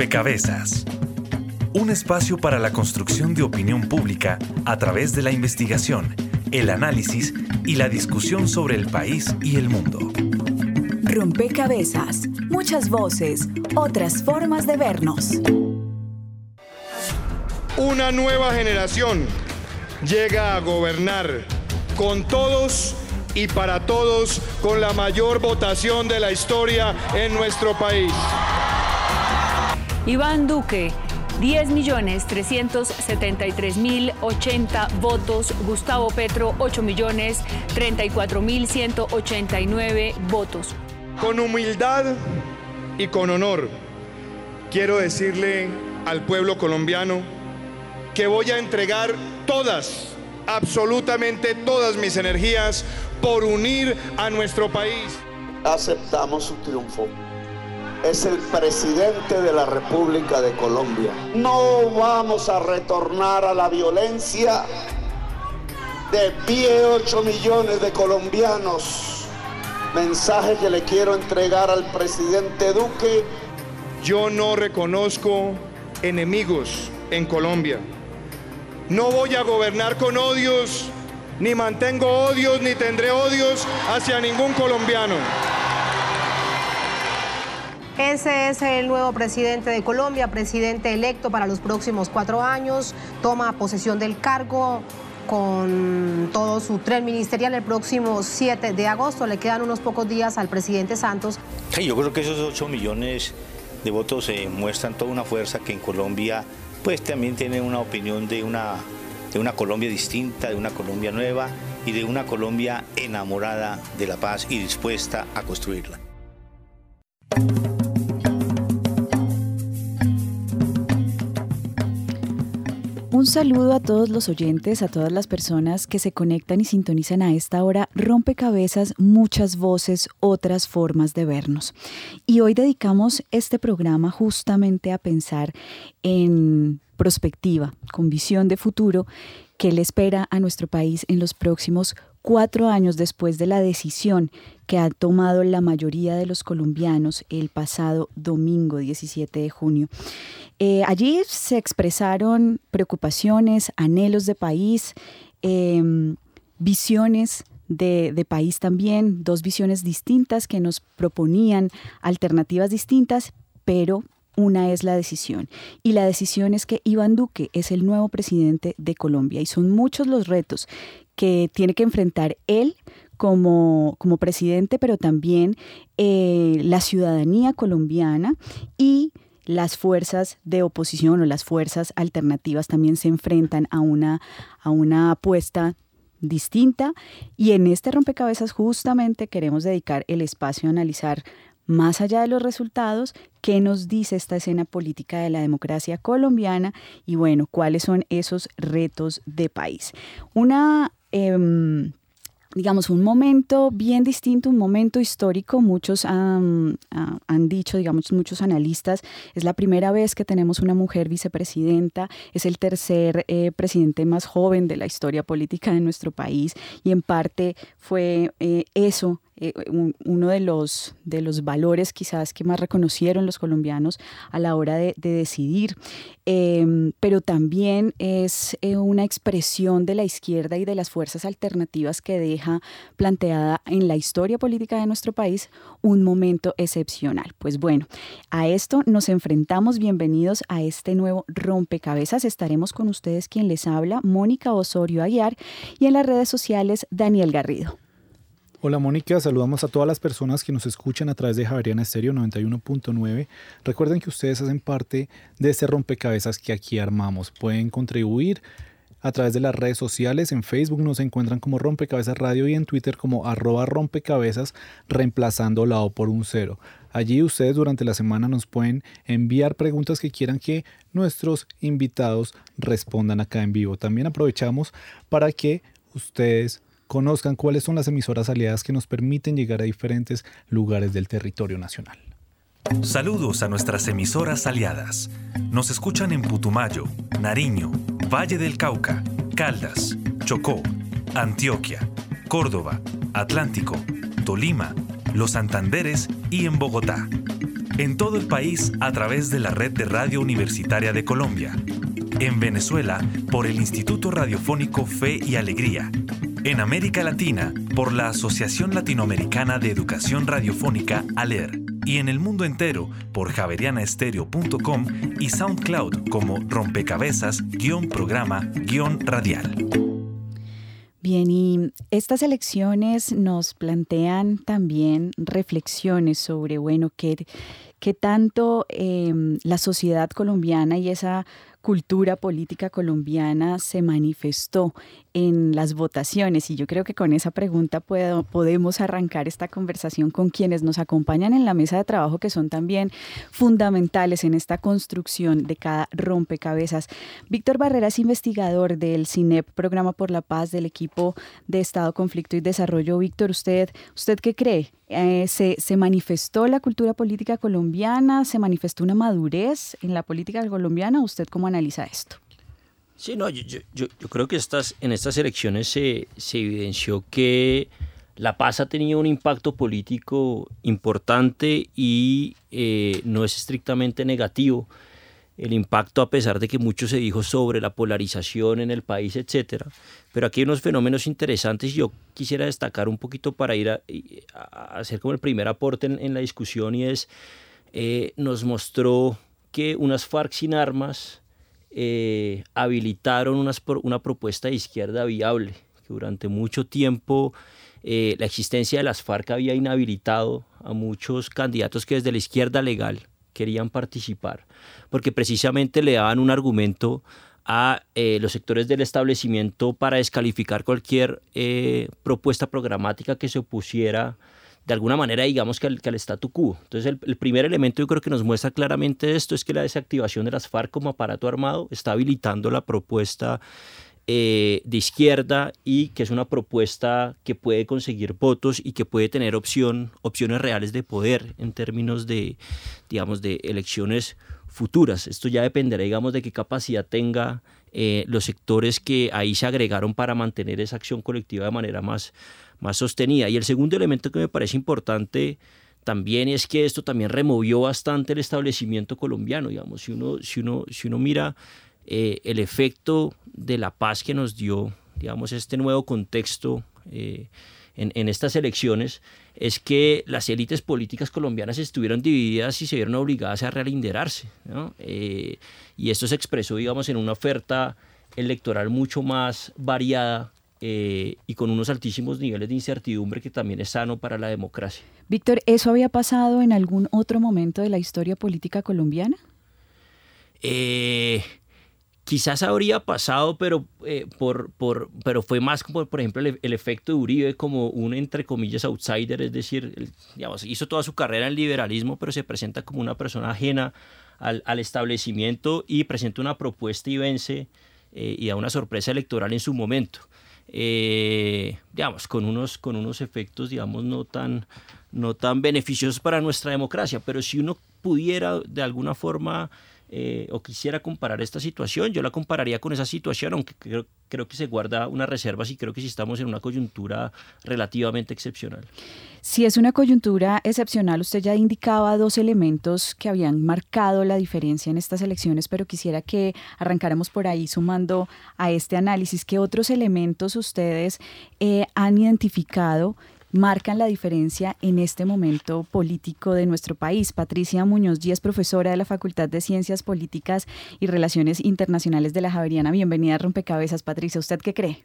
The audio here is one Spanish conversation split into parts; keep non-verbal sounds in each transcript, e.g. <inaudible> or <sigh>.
Rompecabezas. Un espacio para la construcción de opinión pública a través de la investigación, el análisis y la discusión sobre el país y el mundo. Rompecabezas. Muchas voces, otras formas de vernos. Una nueva generación llega a gobernar con todos y para todos con la mayor votación de la historia en nuestro país. Iván Duque, 10.373.080 votos. Gustavo Petro, 8.034.189 votos. Con humildad y con honor, quiero decirle al pueblo colombiano que voy a entregar todas, absolutamente todas mis energías por unir a nuestro país. Aceptamos su triunfo es el presidente de la República de Colombia. No vamos a retornar a la violencia de pie 8 millones de colombianos. Mensaje que le quiero entregar al presidente Duque. Yo no reconozco enemigos en Colombia. No voy a gobernar con odios, ni mantengo odios, ni tendré odios hacia ningún colombiano. Ese es el nuevo presidente de Colombia, presidente electo para los próximos cuatro años. Toma posesión del cargo con todo su tren ministerial el próximo 7 de agosto. Le quedan unos pocos días al presidente Santos. yo creo que esos 8 millones de votos eh, muestran toda una fuerza que en Colombia pues también tiene una opinión de una, de una Colombia distinta, de una Colombia nueva y de una Colombia enamorada de la paz y dispuesta a construirla. Saludo a todos los oyentes, a todas las personas que se conectan y sintonizan a esta hora. Rompecabezas, muchas voces, otras formas de vernos. Y hoy dedicamos este programa justamente a pensar en prospectiva, con visión de futuro, qué le espera a nuestro país en los próximos cuatro años después de la decisión que ha tomado la mayoría de los colombianos el pasado domingo 17 de junio. Eh, allí se expresaron preocupaciones, anhelos de país, em, visiones de, país también, dos visiones distintas que nos proponían alternativas distintas, pero una es la decisión. Y la decisión es que Iván Duque es el nuevo presidente de Colombia y son muchos los retos que tiene que enfrentar él como, como presidente, pero también eh, la ciudadanía colombiana y las fuerzas de oposición o las fuerzas alternativas también se enfrentan a una, a una apuesta distinta y en este rompecabezas justamente queremos dedicar el espacio a analizar más allá de los resultados, qué nos dice esta escena política de la democracia colombiana y bueno, cuáles son esos retos de país. Una Em, digamos, un momento bien distinto, un momento histórico. Muchos han, dicho, digamos, muchos analistas, es la primera vez que tenemos una mujer vicepresidenta, es el tercer eh, presidente más joven de la historia política de nuestro país y en parte fue eh, eso eh, uno de los, de los valores quizás que más reconocieron los colombianos a la hora de, decidir, em, pero también es eh, una expresión de la izquierda y de las fuerzas alternativas que deja planteada en la historia política de nuestro país un momento excepcional. Pues bueno, a esto nos enfrentamos. Bienvenidos a este nuevo rompecabezas. Estaremos con ustedes quien les habla, Mónica Osorio Aguiar, y en las redes sociales, Daniel Garrido. Hola Mónica, saludamos a todas las personas que nos escuchan a través de Javeriana Estéreo 91.9. Recuerden que ustedes hacen parte de este rompecabezas que aquí armamos. Pueden contribuir a través de las redes sociales. En Facebook nos encuentran como Rompecabezas Radio y en Twitter como arroba rompecabezas, reemplazando la O por un cero. Allí ustedes durante la semana nos pueden enviar preguntas que quieran que nuestros invitados respondan acá en vivo. También aprovechamos para que ustedes conozcan cuáles son las emisoras aliadas que nos permiten llegar a diferentes lugares del territorio nacional. Saludos a nuestras emisoras aliadas. Nos escuchan en Putumayo, Nariño, Valle del Cauca, Caldas, Chocó, Antioquia, Córdoba, Atlántico, Tolima, Los Santanderes y en Bogotá. En todo el país a través de la red de Radio Universitaria de Colombia. En Venezuela por el Instituto Radiofónico Fe y Alegría. En América Latina por la Asociación Latinoamericana de Educación Radiofónica ALER. Y en el mundo entero por javerianaestereo.com y SoundCloud como rompecabezas-programa-radial. Bien, y estas elecciones nos plantean también reflexiones sobre, bueno, qué, qué tanto em, la sociedad colombiana y esa cultura política colombiana se manifestó en las votaciones y yo creo que con esa pregunta podemos arrancar esta conversación con quienes nos acompañan en la mesa de trabajo que son también fundamentales en esta construcción de cada rompecabezas. Víctor Barreras, investigador del CINEP, Programa por la Paz del equipo de Estado, Conflicto y Desarrollo. Víctor, ¿usted, usted qué cree? Eh, se, ¿Se manifestó la cultura política colombiana? ¿Se manifestó una madurez en la política colombiana? ¿Usted cómo analiza esto? Sí, no, yo, yo, yo creo que estas, en estas elecciones se, se, evidenció que la paz ha tenido un impacto político importante y eh, no es estrictamente negativo. El impacto, a pesar de que mucho se dijo sobre la polarización en el país, etcétera. Pero aquí hay unos fenómenos interesantes y yo quisiera destacar un poquito para ir a, hacer como el primer aporte en, en la discusión y es, eh, nos mostró que unas FARC sin armas eh, habilitaron una propuesta de izquierda viable, que durante mucho tiempo eh, la existencia de las FARC había inhabilitado a muchos candidatos que desde la izquierda legal querían participar, porque precisamente le daban un argumento a eh, los sectores del establecimiento para descalificar cualquier propuesta programática que se opusiera de alguna manera, digamos que al, que statu quo. Entonces, el, primer elemento yo creo que nos muestra claramente esto es que la desactivación de las FARC como aparato armado está habilitando la propuesta eh, de izquierda y que es una propuesta que puede conseguir votos y que puede tener opción, opciones reales de poder en términos de, digamos, de elecciones futuras. Esto ya dependerá, digamos, de qué capacidad tenga eh, los sectores que ahí se agregaron para mantener esa acción colectiva de manera más, más sostenida. Y el segundo elemento que me parece importante también es que esto también removió bastante el establecimiento colombiano, digamos, si uno, si uno, si uno mira eh, el efecto de la paz que nos dio, digamos, este nuevo contexto eh, en, en, estas elecciones, es que las élites políticas colombianas estuvieron divididas y se vieron obligadas a realinderarse. ¿no? Eh, y esto se expresó, digamos, en una oferta electoral mucho más variada eh, y con unos altísimos niveles de incertidumbre que también es sano para la democracia. Víctor, ¿eso había pasado en algún otro momento de la historia política colombiana? Eh, quizás habría pasado, pero, eh, por, por, pero fue más como, por ejemplo, el, efecto de Uribe como un, entre comillas, outsider, es decir, digamos, hizo toda su carrera en liberalismo, pero se presenta como una persona ajena al, al establecimiento y presenta una propuesta y vence y da una sorpresa electoral en su momento eh, digamos, con unos, con unos efectos, digamos, no tan, no tan beneficiosos para nuestra democracia. Pero si uno pudiera de alguna forma eh, o quisiera comparar esta situación, yo la compararía con esa situación, aunque creo, que se guarda unas reservas y creo que si estamos en una coyuntura relativamente excepcional. Si es una coyuntura excepcional, usted ya indicaba dos elementos que habían marcado la diferencia en estas elecciones, pero quisiera que arrancáramos por ahí sumando a este análisis. ¿Qué otros elementos ustedes eh, han identificado marcan la diferencia en este momento político de nuestro país. Patricia Muñoz Díaz, profesora de la Facultad de Ciencias Políticas y Relaciones Internacionales de la Javeriana. Bienvenida a Rompecabezas, Patricia. ¿Usted qué cree?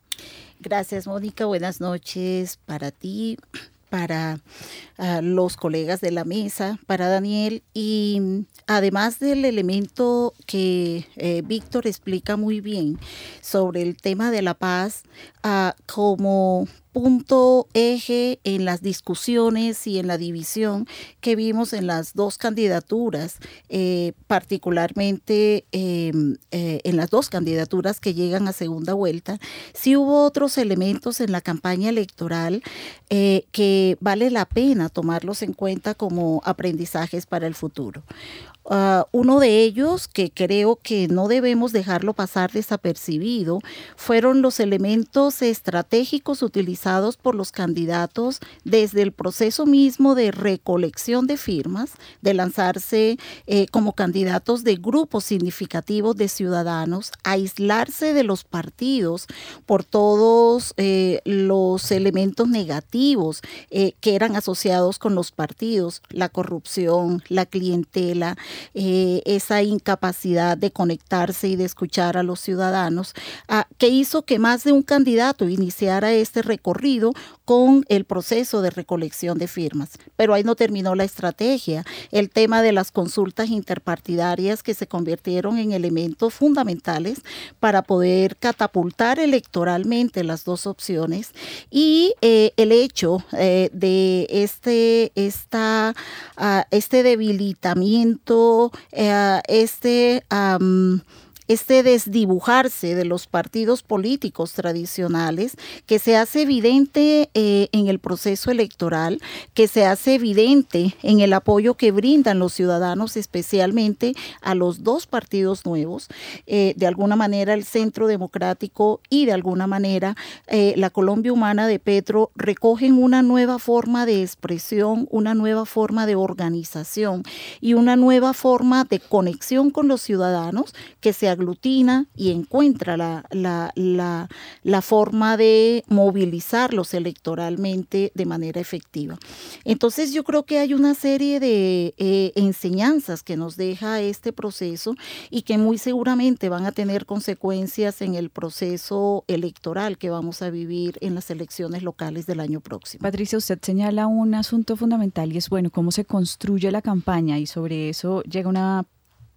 Gracias, Mónica. Buenas noches para ti, para uh, los colegas de la mesa, para Daniel y además del elemento que eh, Víctor explica muy bien sobre el tema de la paz uh, como punto eje en las discusiones y en la división que vimos en las dos candidaturas, eh, particularmente eh, eh, en las dos candidaturas que llegan a segunda vuelta, sí hubo otros elementos en la campaña electoral eh, que vale la pena tomarlos en cuenta como aprendizajes para el futuro. Uh, uno de ellos, que creo que no debemos dejarlo pasar desapercibido, fueron los elementos estratégicos utilizados por los candidatos desde el proceso mismo de recolección de firmas, de lanzarse eh, como candidatos de grupos significativos de ciudadanos, aislarse de los partidos por todos eh, los elementos negativos eh, que eran asociados con los partidos, la corrupción, la clientela, esa incapacidad de conectarse y de escuchar a los ciudadanos, ah, que hizo que más de un candidato iniciara este recorrido con el proceso de recolección de firmas. Pero ahí no terminó la estrategia. El tema de las consultas interpartidarias que se convirtieron en elementos fundamentales para poder catapultar electoralmente las dos opciones y eh, el hecho eh, de este, esta, ah, este debilitamiento, eh, este este desdibujarse de los partidos políticos tradicionales que se hace evidente eh, en el proceso electoral, que se hace evidente en el apoyo que brindan los ciudadanos, especialmente a los dos partidos nuevos, eh, de alguna manera el Centro Democrático y de alguna manera eh, la Colombia Humana de Petro recogen una nueva forma de expresión, una nueva forma de organización y una nueva forma de conexión con los ciudadanos que se aglutina y encuentra la, la, la, forma de movilizarlos electoralmente de manera efectiva. Entonces yo creo que hay una serie de eh, enseñanzas que nos deja este proceso y que muy seguramente van a tener consecuencias en el proceso electoral que vamos a vivir en las elecciones locales del año próximo. Patricia, usted señala un asunto fundamental y es, bueno, cómo se construye la campaña y sobre eso llega una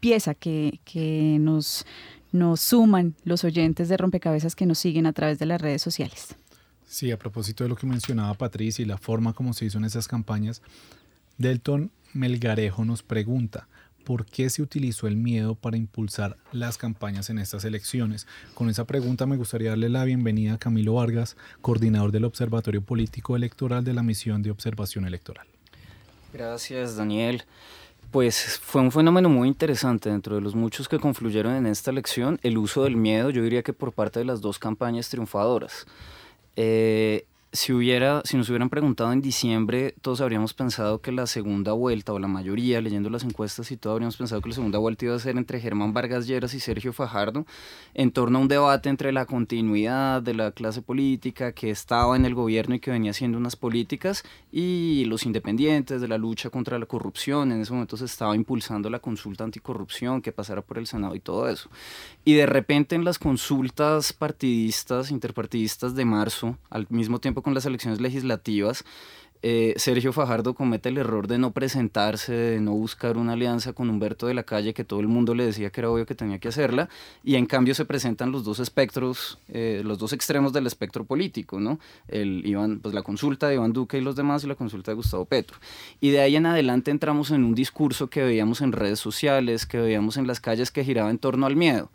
pieza que, que nos, nos suman los oyentes de Rompecabezas que nos siguen a través de las redes sociales. Sí, a propósito de lo que mencionaba Patricia y la forma como se hizo en esas campañas, Delton Melgarejo nos pregunta, ¿por qué se utilizó el miedo para impulsar las campañas en estas elecciones? Con esa pregunta me gustaría darle la bienvenida a Camilo Vargas, coordinador del Observatorio Político Electoral de la Misión de Observación Electoral. Gracias, Daniel. Pues fue un fenómeno muy interesante dentro de los muchos que confluyeron en esta elección, el uso del miedo, yo diría que por parte de las dos campañas triunfadoras. Eh, si, hubiera, si nos hubieran preguntado en diciembre, todos habríamos pensado que la segunda vuelta, o la mayoría, leyendo las encuestas y todo, habríamos pensado que la segunda vuelta iba a ser entre Germán Vargas Lleras y Sergio Fajardo, en torno a un debate entre la continuidad de la clase política que estaba en el gobierno y que venía haciendo unas políticas, y los independientes de la lucha contra la corrupción. En ese momento se estaba impulsando la consulta anticorrupción que pasara por el Senado y todo eso. Y de repente en las consultas partidistas, interpartidistas de marzo, al mismo tiempo con las elecciones legislativas, eh, Sergio Fajardo comete el error de no presentarse, de no buscar una alianza con Humberto de la Calle, que todo el mundo le decía que era obvio que tenía que hacerla, y en cambio se presentan los dos espectros, eh, los dos extremos del espectro político, ¿no? El, Iván, pues la consulta de Iván Duque y los demás y la consulta de Gustavo Petro. Y de ahí en adelante entramos en un discurso que veíamos en redes sociales, que veíamos en las calles que giraba en torno al miedo.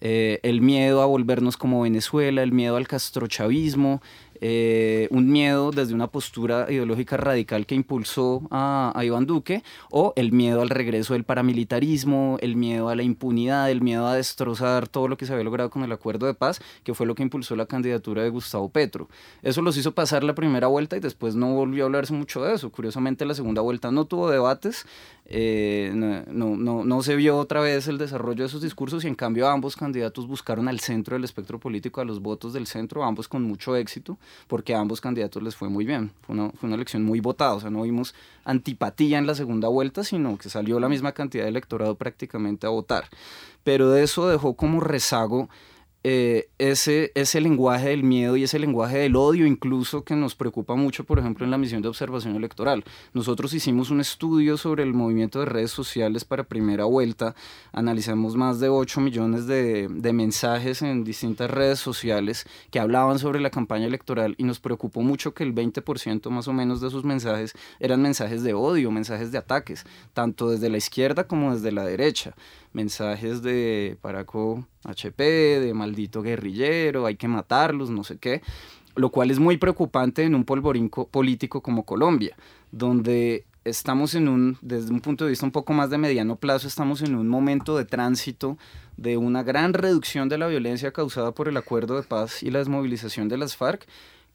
Eh, el miedo a volvernos como Venezuela, el miedo al castrochavismo, eh, un miedo desde una postura ideológica radical que impulsó a, Iván Duque, o el miedo al regreso del paramilitarismo, el miedo a la impunidad, el miedo a destrozar todo lo que se había logrado con el acuerdo de paz, que fue lo que impulsó la candidatura de Gustavo Petro. Eso los hizo pasar la primera vuelta y después no volvió a hablarse mucho de eso. Curiosamente, la segunda vuelta no tuvo debates, eh, no, no, no, se vio otra vez el desarrollo de esos discursos y en cambio ambos candidatos buscaron al centro del espectro político, a los votos del centro, ambos con mucho éxito, porque a ambos candidatos les fue muy bien. Fue una, fue una elección muy votada, o sea, no vimos antipatía en la segunda vuelta, sino que salió la misma cantidad de electorado prácticamente a votar. Pero de eso dejó como rezago eh, ese, ese lenguaje del miedo y ese lenguaje del odio incluso que nos preocupa mucho, por ejemplo, en la misión de observación electoral. Nosotros hicimos un estudio sobre el movimiento de redes sociales para primera vuelta, analizamos más de 8 millones de, de mensajes en distintas redes sociales que hablaban sobre la campaña electoral y nos preocupó mucho que el 20% más o menos de esos mensajes eran mensajes de odio, mensajes de ataques, tanto desde la izquierda como desde la derecha mensajes de Paraco HP, de maldito guerrillero, hay que matarlos, no sé qué, lo cual es muy preocupante en un polvorín político como Colombia, donde estamos en un, desde un punto de vista un poco más de mediano plazo, estamos en un momento de tránsito de una gran reducción de la violencia causada por el acuerdo de paz y la desmovilización de las FARC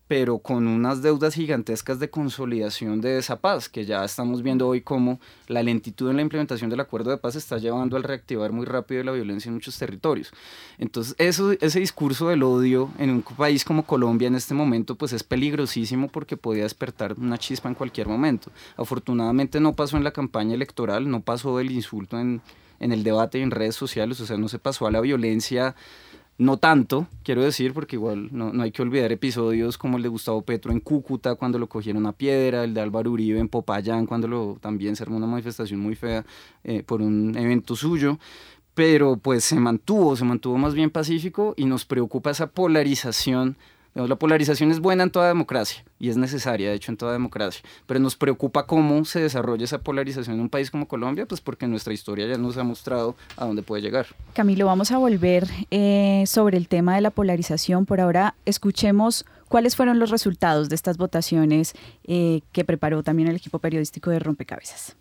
pero con unas deudas gigantescas de consolidación de esa paz, que ya estamos viendo hoy cómo la lentitud en la implementación del acuerdo de paz está llevando al reactivar muy rápido la violencia en muchos territorios. Entonces, eso, ese discurso del odio en un país como Colombia en este momento, pues es peligrosísimo porque podía despertar una chispa en cualquier momento. Afortunadamente no pasó en la campaña electoral, no pasó el insulto en, en el debate y en redes sociales, o sea, no se pasó a la violencia no tanto, quiero decir, porque igual no, hay que olvidar episodios como el de Gustavo Petro en Cúcuta cuando lo cogieron a piedra, el de Álvaro Uribe en Popayán cuando lo, también se armó una manifestación muy fea eh, por un evento suyo, pero pues se mantuvo, se mantuvo más bien pacífico y nos preocupa esa polarización la polarización es buena en toda democracia y es necesaria, de hecho, en toda democracia, pero nos preocupa cómo se desarrolla esa polarización en un país como Colombia, pues porque nuestra historia ya nos ha mostrado a dónde puede llegar. Camilo, vamos a volver eh, sobre el tema de la polarización. Por ahora, escuchemos cuáles fueron los resultados de estas votaciones eh, que preparó también el equipo periodístico de Rompecabezas.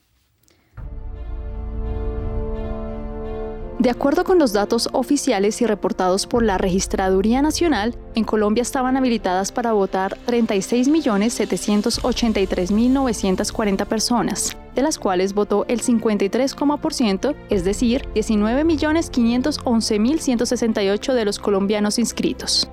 De acuerdo con los datos oficiales y reportados por la Registraduría Nacional, en Colombia estaban habilitadas para votar 36.783.940 personas, de las cuales votó el 53,%, es decir, 19.511.168 de los colombianos inscritos.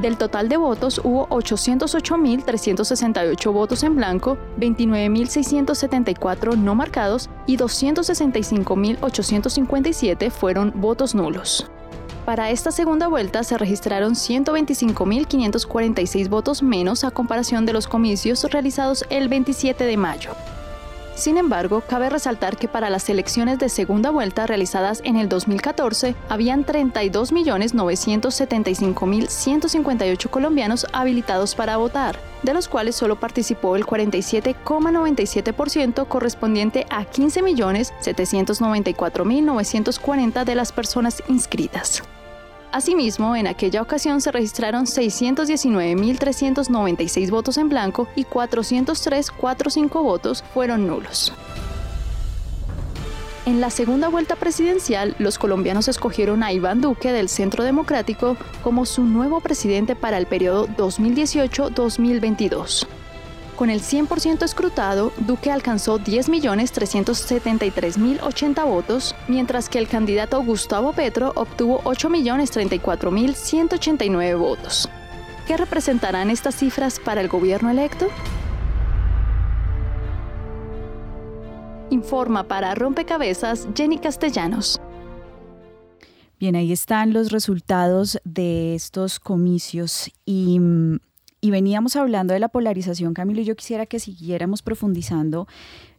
Del total de votos hubo 808.368 votos en blanco, 29.674 no marcados y 265.857 fueron votos nulos. Para esta segunda vuelta se registraron 125.546 votos menos a comparación de los comicios realizados el 27 de mayo. Sin embargo, cabe resaltar que para las elecciones de segunda vuelta realizadas en el 2014, habían 32.975.158 colombianos habilitados para votar, de los cuales solo participó el 47,97% correspondiente a 15.794.940 de las personas inscritas. Asimismo, en aquella ocasión se registraron 619.396 votos en blanco y 403.45 votos fueron nulos. En la segunda vuelta presidencial, los colombianos escogieron a Iván Duque del Centro Democrático como su nuevo presidente para el periodo 2018-2022. Con el 100% escrutado, Duque alcanzó 10.373.080 votos, mientras que el candidato Gustavo Petro obtuvo 8.034.189 votos. ¿Qué representarán estas cifras para el gobierno electo? Informa para Rompecabezas Jenny Castellanos. Bien, ahí están los resultados de estos comicios y mm, y veníamos hablando de la polarización, Camilo, y yo quisiera que siguiéramos profundizando,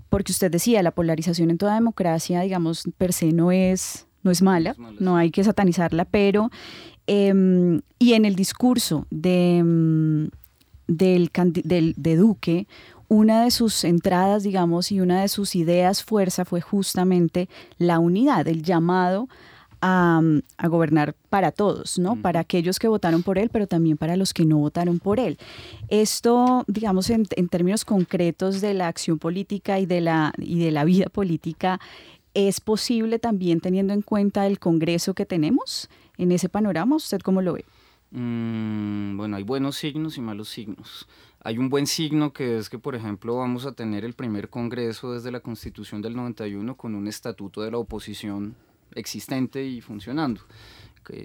porque usted decía, la polarización en toda democracia, digamos, per se no es, no es mala, no hay que satanizarla, pero, em, y en el discurso de, em, del, del, de Duque, una de sus entradas, digamos, y una de sus ideas fuerza fue justamente la unidad, el llamado a, gobernar para todos, ¿no? Para aquellos que votaron por él, pero también para los que no votaron por él. Esto, digamos, en, términos concretos de la acción política y de la, y de la <laughs> vida política, ¿es posible también teniendo en cuenta el Congreso que tenemos en ese panorama? ¿Usted cómo lo ve? Mm, bueno, hay buenos signos y malos signos. Hay un buen signo que es que, por ejemplo, vamos a tener el primer Congreso desde la Constitución del 91 con un estatuto de la oposición existente y funcionando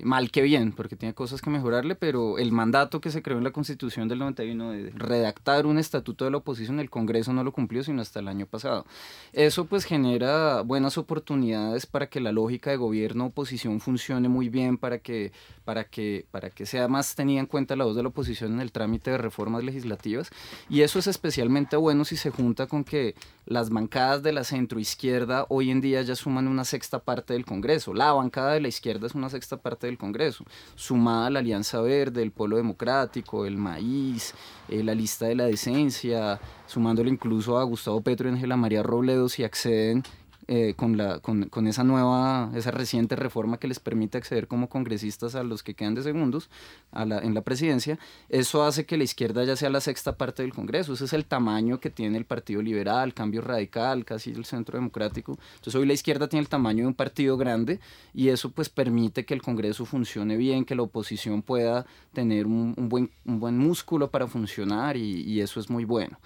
mal que bien, porque tiene cosas que mejorarle, pero el mandato que se creó en la Constitución del 91 de redactar un estatuto de la oposición, el Congreso no lo cumplió sino hasta el año pasado. Eso pues genera buenas oportunidades para que la lógica de gobierno-oposición funcione muy bien, para que, para, que, para que sea más tenida en cuenta la voz de la oposición en el trámite de reformas legislativas. Y eso es especialmente bueno si se junta con que las bancadas de la centroizquierda hoy en día ya suman una sexta parte del Congreso. La bancada de la izquierda es una sexta parte del Congreso, sumada la Alianza Verde, el Polo Democrático, el Maíz, eh, la lista de la decencia, sumándole incluso a Gustavo Petro y Ángela María Robledo si acceden eh, con, la, con, con, esa nueva, esa reciente reforma que les permite acceder como congresistas a los que quedan de segundos a la, en la presidencia, eso hace que la izquierda ya sea la sexta parte del Congreso. Ese es el tamaño que tiene el Partido Liberal, Cambio Radical, casi el Centro Democrático. Entonces hoy la izquierda tiene el tamaño de un partido grande y eso pues permite que el Congreso funcione bien, que la oposición pueda tener un, buen, un buen músculo para funcionar y eso es muy bueno.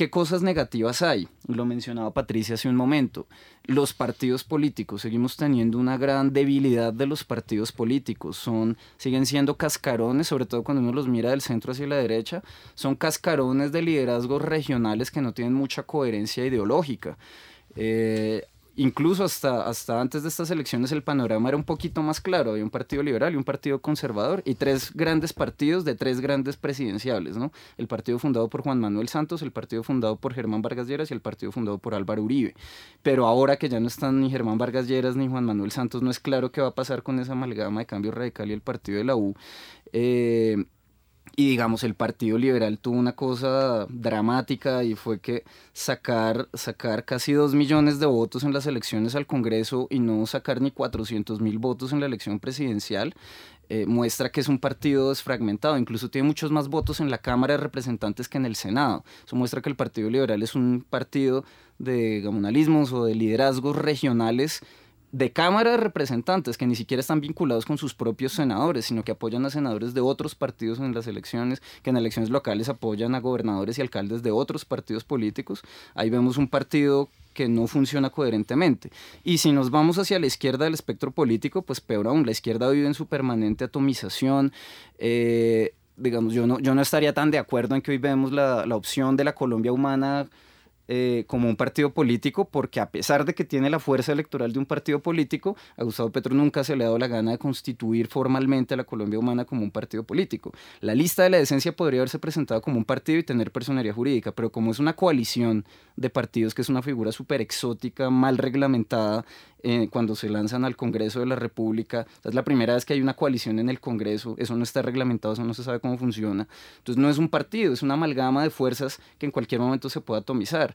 ¿Qué cosas negativas hay? Lo mencionaba Patricia hace un momento. Los partidos políticos, seguimos teniendo una gran debilidad de los partidos políticos. Son, siguen siendo cascarones, sobre todo cuando uno los mira del centro hacia la derecha, son cascarones de liderazgos regionales que no tienen mucha coherencia ideológica. Eh, incluso hasta, hasta antes de estas elecciones el panorama era un poquito más claro. Había un partido liberal y un partido conservador y tres grandes partidos de tres grandes presidenciales, ¿no? El partido fundado por Juan Manuel Santos, el partido fundado por Germán Vargas Lleras y el partido fundado por Álvaro Uribe. Pero ahora que ya no están ni Germán Vargas Lleras ni Juan Manuel Santos, no es claro qué va a pasar con esa amalgama de cambio radical y el partido de la U. Eh, y digamos, el Partido Liberal tuvo una cosa dramática y fue que sacar, sacar casi dos millones de votos en las elecciones al Congreso y no sacar ni 400 mil votos en la elección presidencial eh, muestra que es un partido desfragmentado, incluso tiene muchos más votos en la Cámara de Representantes que en el Senado. Eso muestra que el Partido Liberal es un partido de gamonalismos o de liderazgos regionales de Cámara de Representantes que ni siquiera están vinculados con sus propios senadores, sino que apoyan a senadores de otros partidos en las elecciones, que en elecciones locales apoyan a gobernadores y alcaldes de otros partidos políticos. Ahí vemos un partido que no funciona coherentemente. Y si nos vamos hacia la izquierda del espectro político, pues peor aún, la izquierda vive en su permanente atomización. Eh, digamos, yo no, yo no estaría tan de acuerdo en que hoy vemos la, la opción de la Colombia humana eh, como un partido político, porque a pesar de que tiene la fuerza electoral de un partido político, a Gustavo Petro nunca se le ha dado la gana de constituir formalmente a la Colombia Humana como un partido político. La lista de la decencia podría haberse presentado como un partido y tener personería jurídica, pero como es una coalición de partidos que es una figura súper exótica, mal reglamentada, eh, cuando se lanzan al Congreso de la República. Es la primera vez que hay una coalición en el Congreso, eso no está reglamentado, eso no se sabe cómo funciona. Entonces no es un partido, es una amalgama de fuerzas que en cualquier momento se puede atomizar.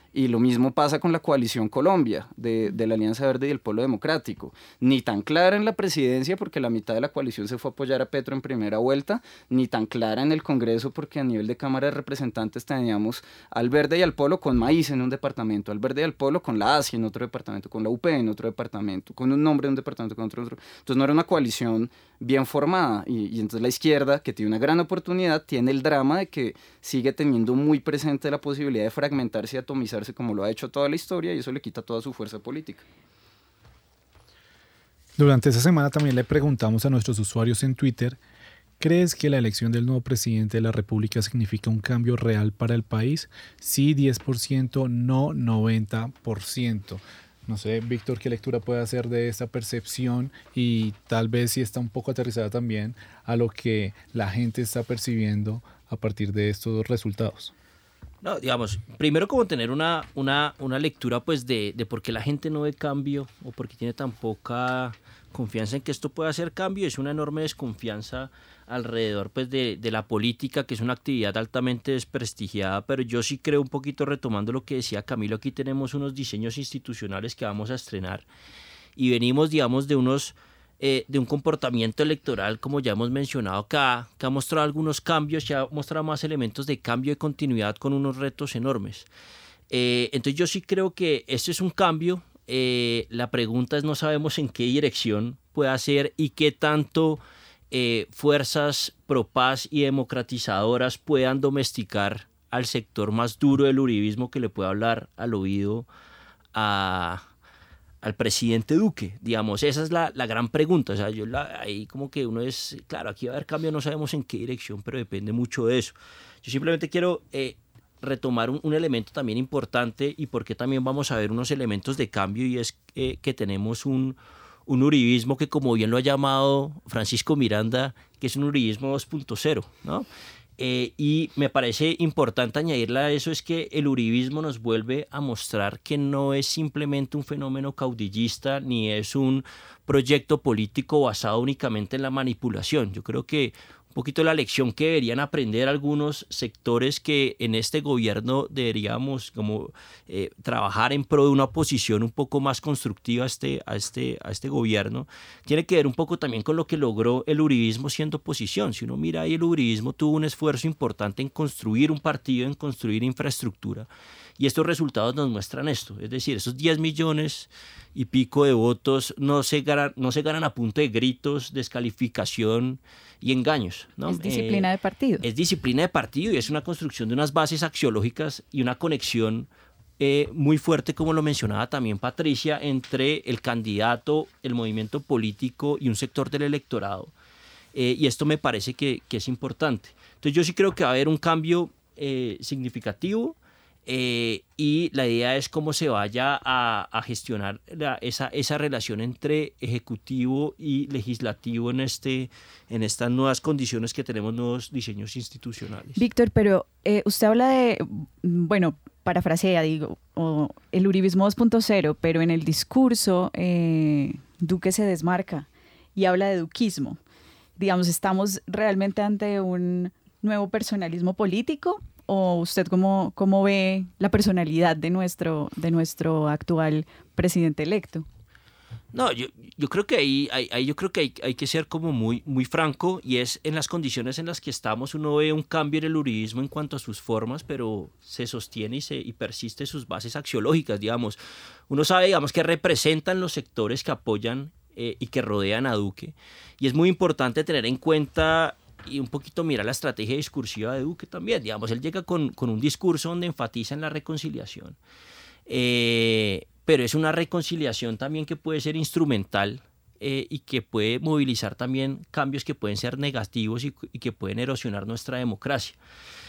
Y lo mismo pasa con la coalición Colombia, de, de la Alianza Verde y el Pueblo Democrático. Ni tan clara en la presidencia, porque la mitad de la coalición se fue a apoyar a Petro en primera vuelta, ni tan clara en el Congreso, porque a nivel de Cámara de Representantes teníamos al Verde y al Polo con maíz en un departamento, al Verde y al Polo con la ASI en otro departamento, con la UP en otro departamento, con un nombre de un departamento, con otro, otro. Entonces no era una coalición bien formada. Y, y, entonces la izquierda, que tiene una gran oportunidad, tiene el drama de que sigue teniendo muy presente la posibilidad de fragmentarse y como lo ha hecho toda la historia y eso le quita toda su fuerza política. Durante esa semana también le preguntamos a nuestros usuarios en Twitter, ¿crees que la elección del nuevo presidente de la República significa un cambio real para el país? Sí, 10%, no 90%. No sé, Víctor, qué lectura puede hacer de esta percepción y tal vez si está un poco aterrizada también a lo que la gente está percibiendo a partir de estos resultados. No, digamos, primero como tener una, una, una lectura pues de, de por qué la gente no ve cambio o por qué tiene tan poca confianza en que esto pueda hacer cambio, es una enorme desconfianza alrededor pues de, de, la política, que es una actividad altamente desprestigiada, pero yo sí creo un poquito retomando lo que decía Camilo, aquí tenemos unos diseños institucionales que vamos a estrenar y venimos digamos de unos eh, de un comportamiento electoral, como ya hemos mencionado acá, que ha mostrado algunos cambios, ya ha mostrado más elementos de cambio y continuidad con unos retos enormes. Eh, entonces yo sí creo que este es un cambio. Eh, la pregunta es no sabemos en qué dirección puede ser y qué tanto eh, fuerzas pro paz y democratizadoras puedan domesticar al sector más duro del uribismo que le pueda hablar al oído a, al presidente Duque, digamos, esa es la, la gran pregunta, o sea, yo la, ahí como que uno es, claro, aquí va a haber cambio, no sabemos en qué dirección, pero depende mucho de eso. Yo simplemente quiero eh, retomar un, un, elemento también importante y porque también vamos a ver unos elementos de cambio y es eh, que tenemos un, un uribismo que como bien lo ha llamado Francisco Miranda, que es un uribismo 2.0, ¿no? Eh, y me parece importante añadirle a eso es que el uribismo nos vuelve a mostrar que no es simplemente un fenómeno caudillista ni es un proyecto político basado únicamente en la manipulación. Yo creo que un poquito la lección que deberían aprender algunos sectores que en este gobierno deberíamos como eh, trabajar en pro de una oposición un poco más constructiva este, a, este, a este gobierno, tiene que ver un poco también con lo que logró el uribismo siendo oposición. Si uno mira ahí, el uribismo tuvo un esfuerzo importante en construir un partido, en construir infraestructura, y estos resultados nos muestran esto, es decir, esos 10 millones y pico de votos no se ganan, no se ganan a punto de gritos, descalificación, y engaños. ¿no? Es disciplina eh, de partido. Es disciplina de partido y es una construcción de unas bases axiológicas y una conexión eh, muy fuerte, como lo mencionaba también Patricia, entre el candidato, el movimiento político y un sector del electorado. Eh, y esto me parece que, que, es importante. Entonces yo sí creo que va a haber un cambio significativo eh, y la idea es cómo se vaya a, gestionar esa, esa, relación entre ejecutivo y legislativo en, este, en estas nuevas condiciones que tenemos, nuevos diseños institucionales. Víctor, pero eh, usted habla de, bueno, parafrasea, digo, el uribismo 2.0, pero en el discurso eh, Duque se desmarca y habla de duquismo. Digamos, ¿estamos realmente ante un nuevo personalismo político o usted cómo, cómo ve la personalidad de nuestro, de nuestro actual presidente electo? No, yo, yo creo que ahí, ahí, yo creo que hay, hay, que ser como muy, muy franco y es en las condiciones en las que estamos uno ve un cambio en el uribismo en cuanto a sus formas, pero se sostiene y, se, y persiste sus bases axiológicas, digamos. Uno sabe, digamos, que representan los sectores que apoyan eh, y que rodean a Duque y es muy importante tener en cuenta y un poquito mira la estrategia discursiva de Duque también. Digamos, él llega con, con un discurso donde enfatiza en la reconciliación, eh, pero es una reconciliación también que puede ser instrumental eh, y que puede movilizar también cambios que pueden ser negativos y, y que pueden erosionar nuestra democracia.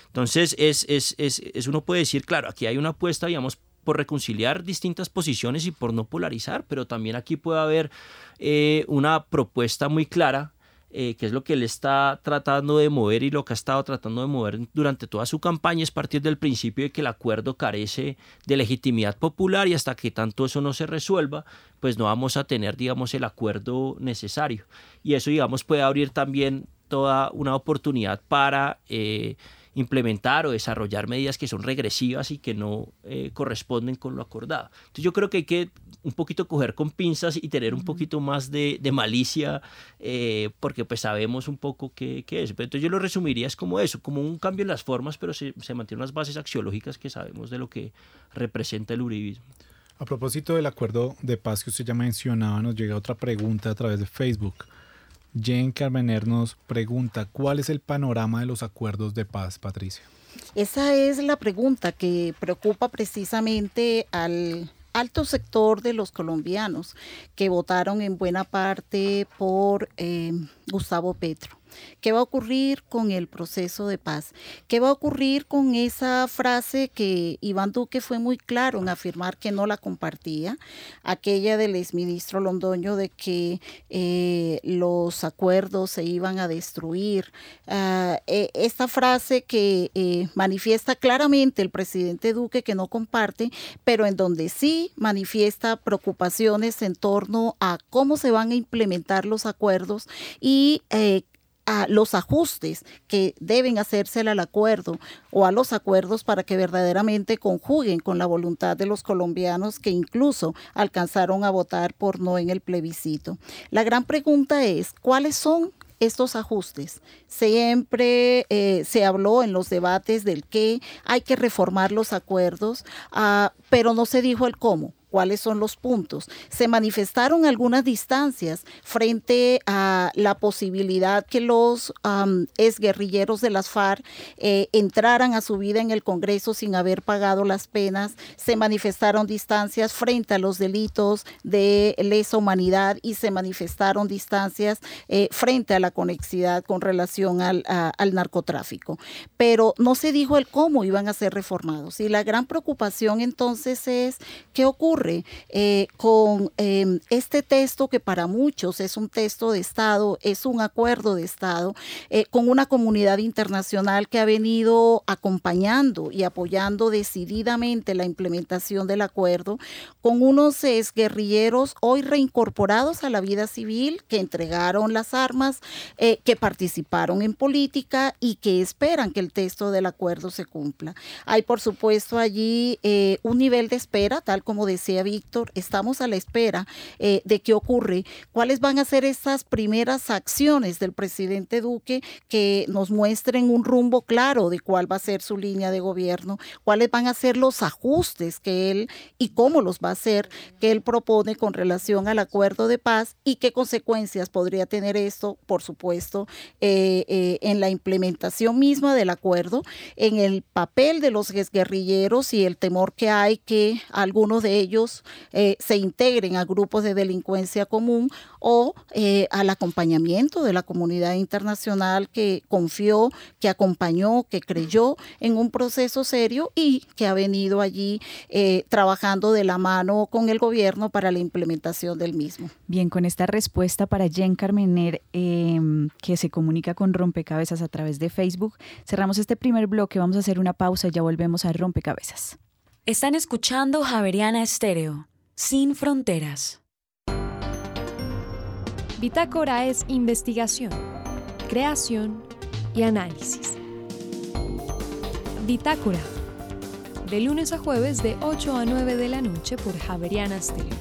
Entonces, es, es, es, es, uno puede decir, claro, aquí hay una apuesta, digamos, por reconciliar distintas posiciones y por no polarizar, pero también aquí puede haber eh, una propuesta muy clara eh, que es lo que él está tratando de mover y lo que ha estado tratando de mover durante toda su campaña, es partir del principio de que el acuerdo carece de legitimidad popular y hasta que tanto eso no se resuelva, pues no vamos a tener, digamos, el acuerdo necesario. Y eso, digamos, puede abrir también toda una oportunidad para... Eh, implementar o desarrollar medidas que son regresivas y que no eh, corresponden con lo acordado. Entonces yo creo que hay que un poquito coger con pinzas y tener un poquito más de, malicia eh, porque pues sabemos un poco qué, es. Entonces yo lo resumiría es como eso, como un cambio en las formas, pero se, se mantienen unas bases axiológicas que sabemos de lo que representa el uribismo. A propósito del acuerdo de paz que usted ya mencionaba, nos llega otra pregunta a través de Facebook. Jen Carmener nos pregunta, ¿cuál es el panorama de los acuerdos de paz, Patricia? Esa es la pregunta que preocupa precisamente al alto sector de los colombianos que votaron en buena parte por eh, Gustavo Petro. ¿Qué va a ocurrir con el proceso de paz? ¿Qué va a ocurrir con esa frase que Iván Duque fue muy claro en afirmar que no la compartía? Aquella del exministro Londoño de que eh, los acuerdos se iban a destruir. Ah, e, esta frase que eh, manifiesta claramente el presidente Duque que no comparte, pero en donde sí manifiesta preocupaciones en torno a cómo se van a implementar los acuerdos y eh, a los ajustes que deben hacerse al acuerdo o a los acuerdos para que verdaderamente conjuguen con la voluntad de los colombianos que incluso alcanzaron a votar por no en el plebiscito. La gran pregunta es, ¿cuáles son estos ajustes. Siempre eh, se habló en los debates del que hay que reformar los acuerdos, ah, pero no se dijo el cómo cuáles son los puntos. Se manifestaron algunas distancias frente a la posibilidad que los exguerrilleros de las FARC eh, entraran a su vida en el Congreso sin haber pagado las penas. Se manifestaron distancias frente a los delitos de lesa humanidad y se manifestaron distancias eh, frente a la conexidad con relación al, al narcotráfico. Pero no se dijo el cómo iban a ser reformados. Y la gran preocupación entonces es qué ocurre eh, con em, este texto que para muchos es un texto de Estado, es un acuerdo de Estado, eh, con una comunidad internacional que ha venido acompañando y apoyando decididamente la implementación del acuerdo, con unos guerrilleros hoy reincorporados a la vida civil que entregaron las armas, eh, que participaron en política y que esperan que el texto del acuerdo se cumpla. Hay, por supuesto, allí un nivel de espera, tal como decía Víctor, estamos a la espera eh, de qué ocurre, cuáles van a ser esas primeras acciones del presidente Duque que nos muestren un rumbo claro de cuál va a ser su línea de gobierno, cuáles van a ser los ajustes que él y cómo los va a hacer que él propone con relación al acuerdo de paz y qué consecuencias podría tener esto, por supuesto, eh, en la implementación misma del acuerdo, en el papel de los guerrilleros y el temor que hay que algunos de ellos eh, se integren a grupos de delincuencia común o eh, al acompañamiento de la comunidad internacional que confió, que acompañó, que creyó en un proceso serio y que ha venido allí eh, trabajando de la mano con el gobierno para la implementación del mismo. Bien, con esta respuesta para Jen Carmener, em, que se comunica con Rompecabezas a través de Facebook, cerramos este primer bloque. Vamos a hacer una pausa y ya volvemos a Rompecabezas. Están escuchando Javeriana Estéreo, sin fronteras. Bitácora es investigación, creación y análisis. Bitácora, de lunes a jueves de 8 a 9 de la noche por Javeriana Stereo.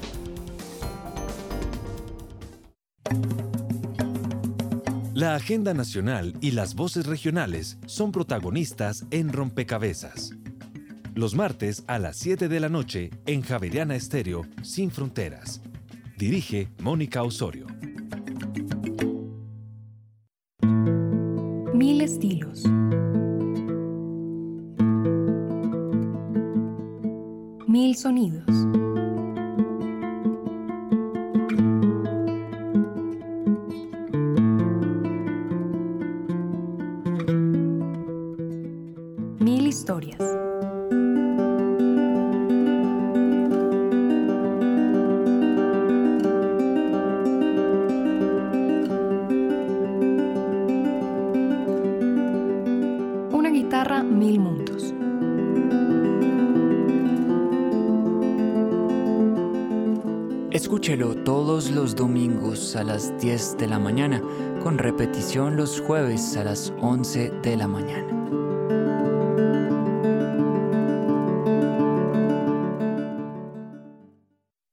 La agenda nacional y las voces regionales son protagonistas en Rompecabezas. Los martes a las 7 de la noche en Javeriana Estéreo, sin fronteras. Dirige Mónica Osorio. Mil estilos. Mil sonidos. Escúchelo todos los domingos a las 10 de la mañana, con repetición los jueves a las 11 de la mañana.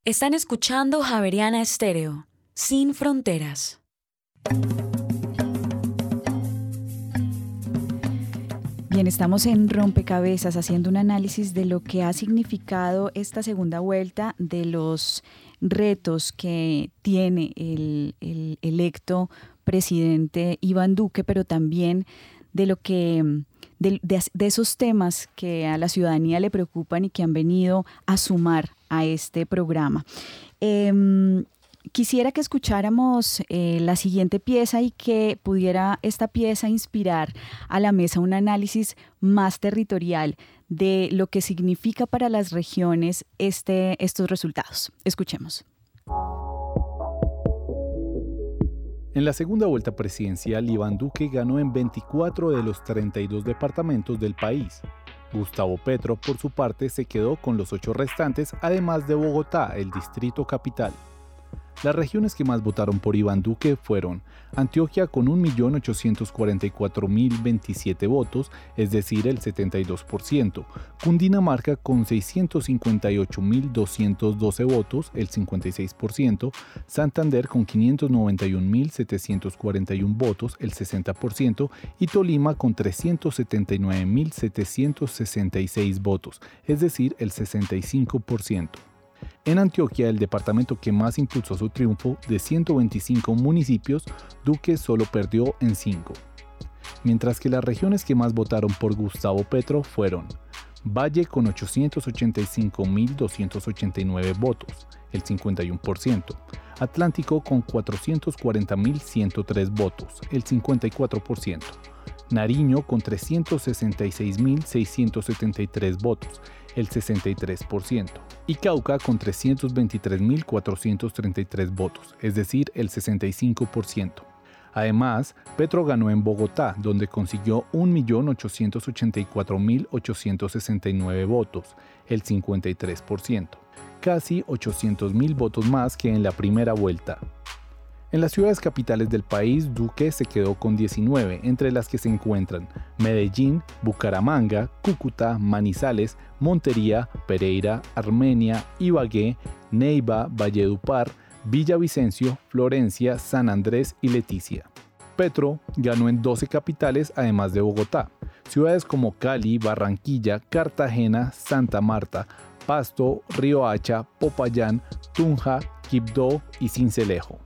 Están escuchando Javeriana Estéreo, sin fronteras. Bien, estamos en Rompecabezas haciendo un análisis de lo que ha significado esta segunda vuelta, de los retos que tiene el, el electo presidente Iván Duque, pero también de lo que de, esos temas que a la ciudadanía le preocupan y que han venido a sumar a este programa. Eh, quisiera que escucháramos eh, la siguiente pieza y que pudiera esta pieza inspirar a la mesa un análisis más territorial de lo que significa para las regiones este, estos resultados. Escuchemos. En la segunda vuelta presidencial, Iván Duque ganó en 24 de los 32 departamentos del país. Gustavo Petro, por su parte, se quedó con los ocho restantes, además de Bogotá, el distrito capital. Las regiones que más votaron por Iván Duque fueron Antioquia con 1.844.027 votos, es decir, el 72%, Cundinamarca con 658.212 votos, el 56%, Santander con 591.741 votos, el 60%, y Tolima con 379.766 votos, es decir, el 65%. En Antioquia, el departamento que más impulsó su triunfo, de 125 municipios, Duque solo perdió en 5. Mientras que las regiones que más votaron por Gustavo Petro fueron Valle con 885.289 votos, el 51%, Atlántico con 440.103 votos, el 54%, Nariño con 366.673 votos, el 63%, y Cauca con 323.433 votos, es decir, el 65%. Además, Petro ganó en Bogotá, donde consiguió 1.884.869 votos, el 53%, casi 800.000 votos más que en la primera vuelta. En las ciudades capitales del país, Duque se quedó con 19, entre las que se encuentran Medellín, Bucaramanga, Cúcuta, Manizales, Montería, Pereira, Armenia, Ibagué, Neiva, Valledupar, Villavicencio, Florencia, San Andrés y Leticia. Petro ganó en 12 capitales además de Bogotá, ciudades como Cali, Barranquilla, Cartagena, Santa Marta, Pasto, Hacha, Popayán, Tunja, Quibdó y Cincelejo.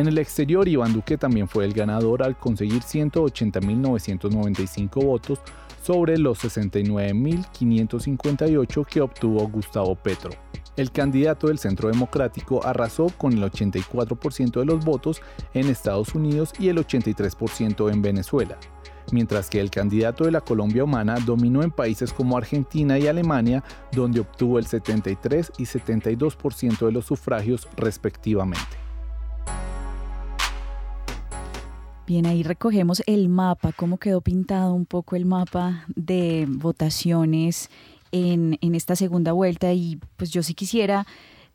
En el exterior, Iván Duque también fue el ganador al conseguir 180.995 votos sobre los 69.558 que obtuvo Gustavo Petro. El candidato del Centro Democrático arrasó con el 84% de los votos en Estados Unidos y el 83% en Venezuela, mientras que el candidato de la Colombia Humana dominó en países como Argentina y Alemania, donde obtuvo el 73 y 72% de los sufragios respectivamente. Bien, ahí recogemos el mapa, cómo quedó pintado un poco el mapa de votaciones en, en esta segunda vuelta y pues yo sí quisiera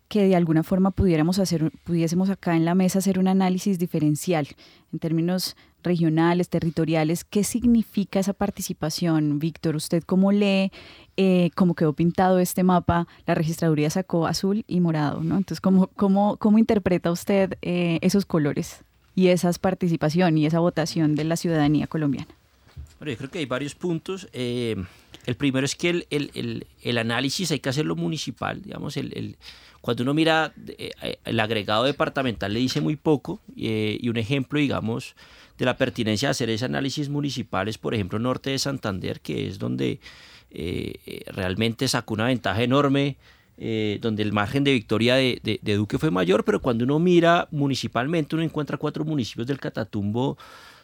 que de alguna forma pudiéramos hacer, pudiésemos acá en la mesa hacer un análisis diferencial en términos regionales, territoriales. ¿Qué significa esa participación, Víctor? ¿Usted cómo lee eh, cómo quedó pintado este mapa? La registraduría sacó azul y morado, ¿no? Entonces, ¿cómo, cómo, cómo interpreta usted eh, esos colores? Y esa participación y esa votación de la ciudadanía colombiana? Bueno, yo creo que hay varios puntos. Eh, el primero es que el, el, el, análisis hay que hacerlo municipal, digamos, el, cuando uno mira eh, el agregado departamental le dice muy poco eh, y un ejemplo, digamos, de la pertinencia de hacer ese análisis municipal es, por ejemplo, Norte de Santander, que es donde realmente sacó una ventaja enorme eh, donde el margen de victoria de, Duque fue mayor, pero cuando uno mira municipalmente, uno encuentra cuatro municipios del Catatumbo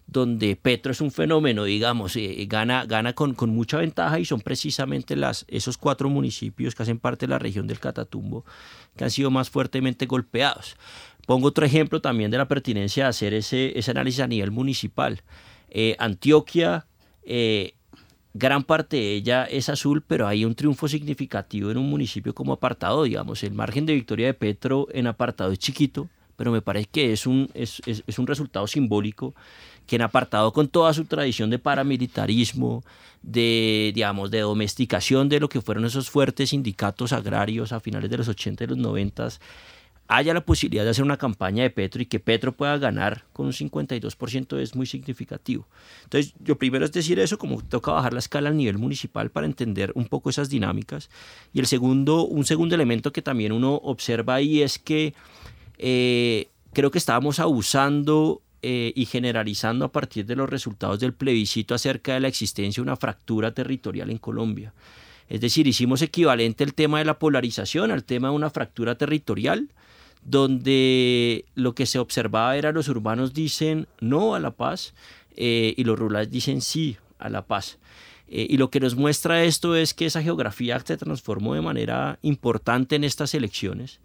donde Petro es un fenómeno, digamos, eh, gana, gana con, con, mucha ventaja y son precisamente las, esos cuatro municipios que hacen parte de la región del Catatumbo que han sido más fuertemente golpeados. Pongo otro ejemplo también de la pertinencia de hacer ese, ese análisis a nivel municipal. Eh, Antioquia gran parte de ella es azul, pero hay un triunfo significativo en un municipio como apartado, digamos. El margen de victoria de Petro en apartado es chiquito, pero me parece que es un, es, es, un resultado simbólico que en apartado con toda su tradición de paramilitarismo, de, digamos, de domesticación de lo que fueron esos fuertes sindicatos agrarios a finales de los 80 y los 90, haya la posibilidad de hacer una campaña de Petro y que Petro pueda ganar con un 52% es muy significativo. Entonces, yo primero es decir eso, como toca bajar la escala al nivel municipal para entender un poco esas dinámicas. Y el segundo, un segundo elemento que también uno observa ahí es que eh, creo que estábamos abusando eh, y generalizando a partir de los resultados del plebiscito acerca de la existencia de una fractura territorial en Colombia. Es decir, hicimos equivalente el tema de la polarización al tema de una fractura territorial donde lo que se observaba era los urbanos dicen no a la paz eh, y los rurales dicen sí a la paz. Eh, y lo que nos muestra esto es que esa geografía se transformó de manera importante en estas elecciones.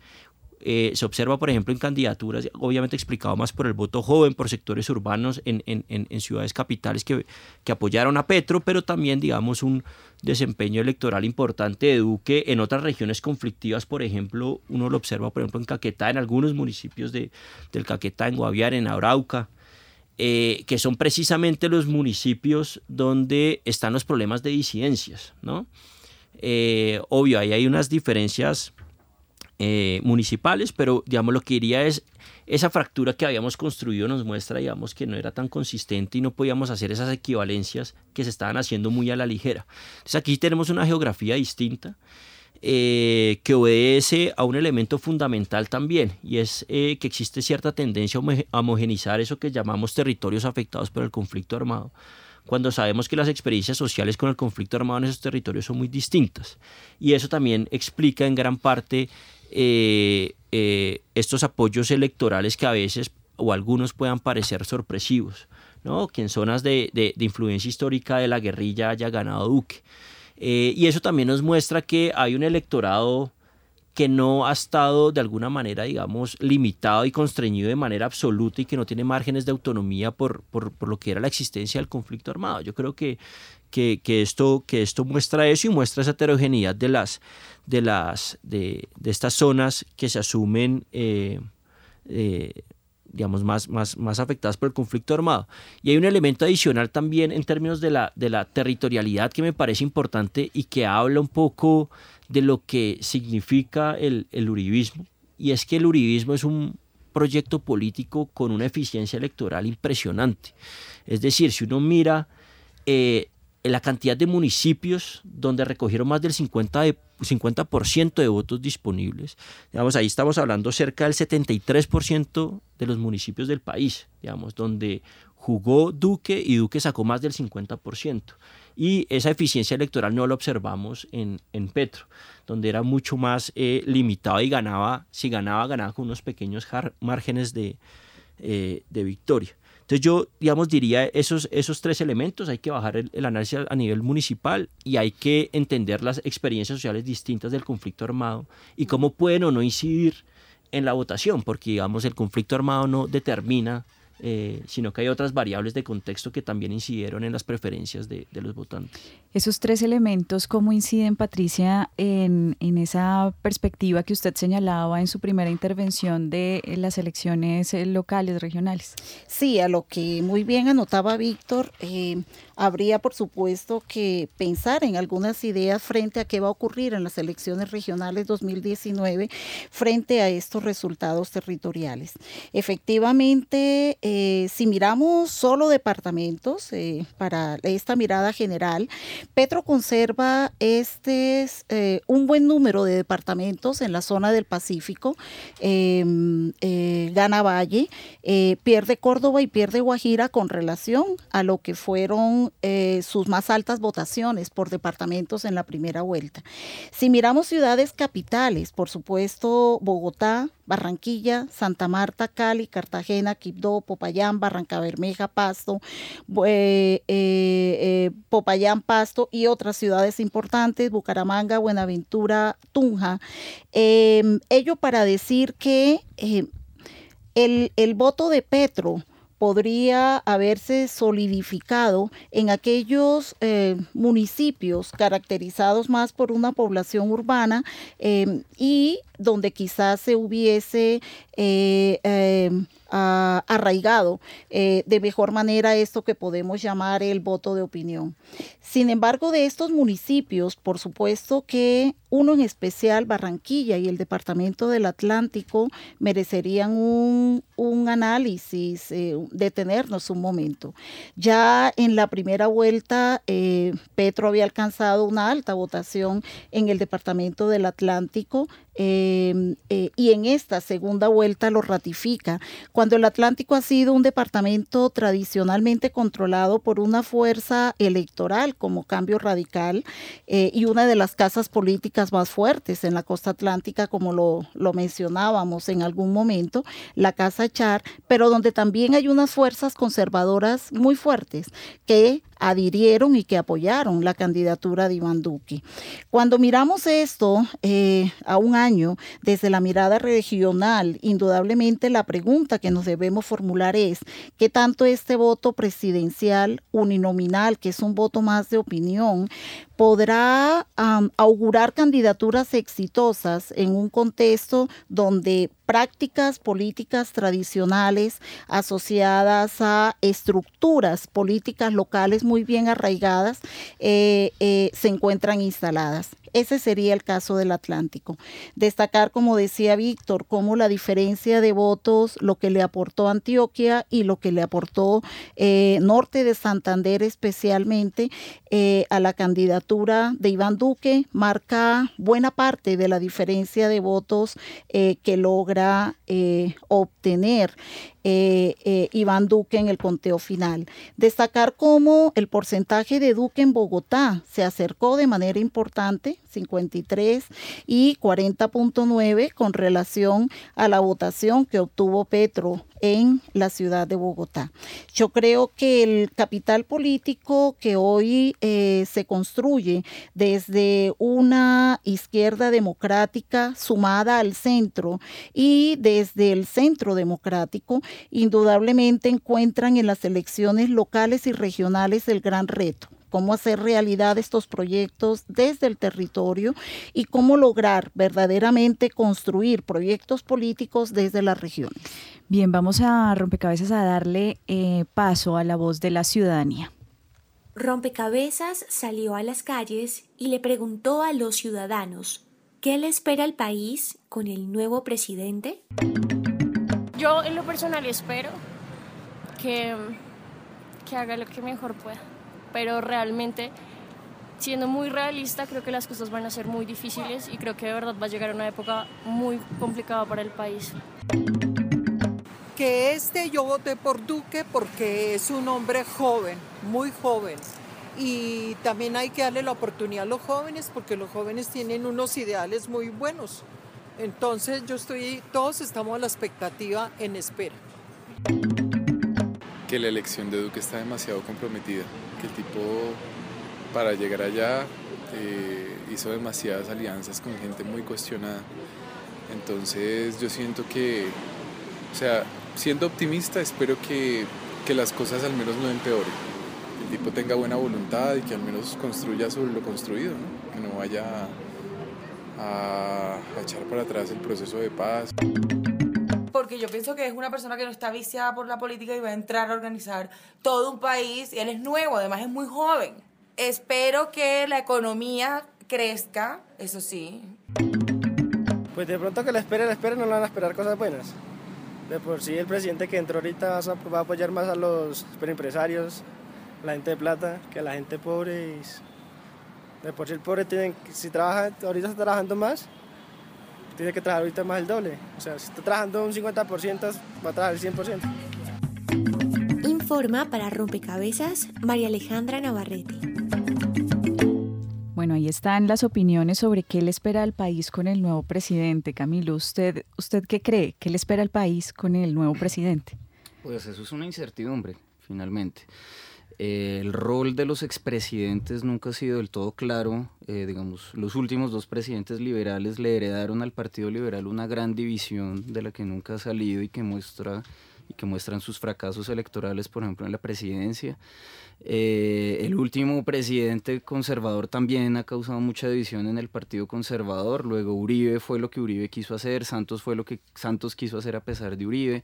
Eh, se observa, por ejemplo, en candidaturas, obviamente explicado más por el voto joven, por sectores urbanos en, en, en ciudades capitales que, que, apoyaron a Petro, pero también, digamos, un desempeño electoral importante de Duque en otras regiones conflictivas, por ejemplo, uno lo observa, por ejemplo, en Caquetá, en algunos municipios de, del Caquetá, en Guaviare, en Arauca, eh, que son precisamente los municipios donde están los problemas de disidencias, ¿no? Eh, obvio, ahí hay unas diferencias eh, municipales, pero digamos lo que diría es esa fractura que habíamos construido nos muestra, digamos, que no era tan consistente y no podíamos hacer esas equivalencias que se estaban haciendo muy a la ligera. Entonces aquí tenemos una geografía distinta eh, que obedece a un elemento fundamental también y es eh, que existe cierta tendencia a homogenizar eso que llamamos territorios afectados por el conflicto armado cuando sabemos que las experiencias sociales con el conflicto armado en esos territorios son muy distintas. Y eso también explica en gran parte eh, eh, estos apoyos electorales que a veces o algunos puedan parecer sorpresivos, ¿no? que en zonas de, influencia histórica de la guerrilla haya ganado Duque. Eh, y eso también nos muestra que hay un electorado que no ha estado de alguna manera, digamos, limitado y constreñido de manera absoluta y que no tiene márgenes de autonomía por, por, por lo que era la existencia del conflicto armado. Yo creo que, que, esto, que esto muestra eso y muestra esa heterogeneidad de, las, de, las, de estas zonas que se asumen eh, eh, digamos, más, más, más afectadas por el conflicto armado. Y hay un elemento adicional también en términos de la, de la territorialidad que me parece importante y que habla un poco de lo que significa el, el uribismo. Y es que el uribismo es un proyecto político con una eficiencia electoral impresionante. Es decir, si uno mira eh, la cantidad de municipios donde recogieron más del 50%, de, 50 de votos disponibles. Digamos, ahí estamos hablando cerca del 73% de los municipios del país, digamos, donde jugó Duque y Duque sacó más del 50%. Y esa eficiencia electoral no la observamos en, Petro, donde era mucho más eh, limitado y ganaba, si ganaba, ganaba con unos pequeños márgenes de, eh, de victoria. Entonces yo, digamos, diría esos, esos tres elementos, hay que bajar el, análisis a nivel municipal y hay que entender las experiencias sociales distintas del conflicto armado y cómo pueden o no incidir en la votación, porque digamos el conflicto armado no determina eh, sino que hay otras variables de contexto que también incidieron en las preferencias de, de los votantes. Esos tres elementos, ¿cómo inciden, Patricia, en, en, esa perspectiva que usted señalaba en su primera intervención de las elecciones eh, locales, regionales? Sí, a lo que muy bien anotaba Víctor, eh, habría por supuesto que pensar en algunas ideas frente a qué va a ocurrir en las elecciones regionales 2019 frente a estos resultados territoriales. Efectivamente, eh, si miramos solo departamentos, eh, para esta mirada general, Petro conserva este eh, un buen número de departamentos en la zona del Pacífico, em, gana Valle, pierde Córdoba y pierde Guajira con relación a lo que fueron eh, sus más altas votaciones por departamentos en la primera vuelta. Si miramos ciudades capitales, por supuesto, Bogotá, Barranquilla, Santa Marta, Cali, Cartagena, Quibdó, Popayán, Barranca Bermeja, Pasto, eh, eh, Popayán, Pasto y otras ciudades importantes, Bucaramanga, Buenaventura, Tunja. Em, ello para decir que el, el voto de Petro, podría haberse solidificado en aquellos eh, municipios caracterizados más por una población urbana eh, y donde quizás se hubiese eh, arraigado eh, de mejor manera esto que podemos llamar el voto de opinión. Sin embargo, de estos municipios, por supuesto que uno en especial, Barranquilla y el Departamento del Atlántico, merecerían un, análisis, eh, detenernos un momento. Ya en la primera vuelta, eh, Petro había alcanzado una alta votación en el Departamento del Atlántico, y en esta segunda vuelta lo ratifica. Cuando el Atlántico ha sido un departamento tradicionalmente controlado por una fuerza electoral como Cambio Radical eh, y una de las casas políticas más fuertes en la costa atlántica, como lo, lo mencionábamos en algún momento, la Casa Char, pero donde también hay unas fuerzas conservadoras muy fuertes que adhirieron y que apoyaron la candidatura de Iván Duque. Cuando miramos esto eh, a un año desde la mirada regional, indudablemente la pregunta que nos debemos formular es, ¿qué tanto este voto presidencial uninominal, que es un voto más de opinión, podrá augurar candidaturas exitosas en un contexto donde prácticas políticas tradicionales asociadas a estructuras políticas locales muy bien arraigadas eh, eh, se encuentran instaladas. Ese sería el caso del Atlántico. Destacar, como decía Víctor, cómo la diferencia de votos, lo que le aportó Antioquia y lo que le aportó eh, Norte de Santander especialmente a la candidatura de Iván Duque, marca buena parte de la diferencia de votos que logra obtener. Eh, eh, Iván Duque en el conteo final. Destacar cómo el porcentaje de Duque en Bogotá se acercó de manera importante, 53 y 40.9 con relación a la votación que obtuvo Petro en la ciudad de Bogotá. Yo creo que el capital político que hoy eh, se construye desde una izquierda democrática sumada al centro y desde el centro democrático, indudablemente encuentran en las elecciones locales y regionales el gran reto cómo hacer realidad estos proyectos desde el territorio y cómo lograr verdaderamente construir proyectos políticos desde las regiones. Bien, vamos a rompecabezas a darle eh, paso a la voz de la ciudadanía. Rompecabezas salió a las calles y le preguntó a los ciudadanos, ¿qué le espera al país con el nuevo presidente? Yo en lo personal espero que, que haga lo que mejor pueda pero realmente, siendo muy realista, creo que las cosas van a ser muy difíciles y creo que de verdad va a llegar una época muy complicada para el país. Que este yo voté por Duque porque es un hombre joven, muy joven. Y también hay que darle la oportunidad a los jóvenes porque los jóvenes tienen unos ideales muy buenos. Entonces yo estoy, todos estamos a la expectativa en espera. Que la elección de Duque está demasiado comprometida que el tipo para llegar allá eh, hizo demasiadas alianzas con gente muy cuestionada. Entonces yo siento que, o sea, siendo optimista, espero que, que las cosas al menos no empeoren. Que el tipo tenga buena voluntad y que al menos construya sobre lo construido, que no vaya a, a echar para atrás el proceso de paz porque yo pienso que es una persona que no está viciada por la política y va a entrar a organizar todo un país. Y él es nuevo, además es muy joven. Espero que la economía crezca, eso sí. Pues de pronto que la espere, la espere, no le van a esperar cosas buenas. De por sí el presidente que entró ahorita va a apoyar más a los empresarios, la gente de plata, que a la gente pobre. De por sí el pobre tiene, si trabaja, ahorita está trabajando más, tiene que trabajar ahorita más el doble. O sea, si está trabajando un 50%, va a trabajar el 100%. Informa para Rompecabezas María Alejandra Navarrete. Bueno, ahí están las opiniones sobre qué le espera al país con el nuevo presidente. Camilo, ¿usted, ¿usted qué cree? ¿Qué le espera al país con el nuevo presidente? Pues eso es una incertidumbre, finalmente. Eh, el rol de los expresidentes nunca ha sido del todo claro. Eh, digamos, los últimos dos presidentes liberales le heredaron al Partido Liberal una gran división de la que nunca ha salido y que muestra y que muestran sus fracasos electorales, por ejemplo, en la presidencia. Eh, el último presidente conservador también ha causado mucha división en el Partido Conservador. Luego Uribe fue lo que Uribe quiso hacer, Santos fue lo que Santos quiso hacer a pesar de Uribe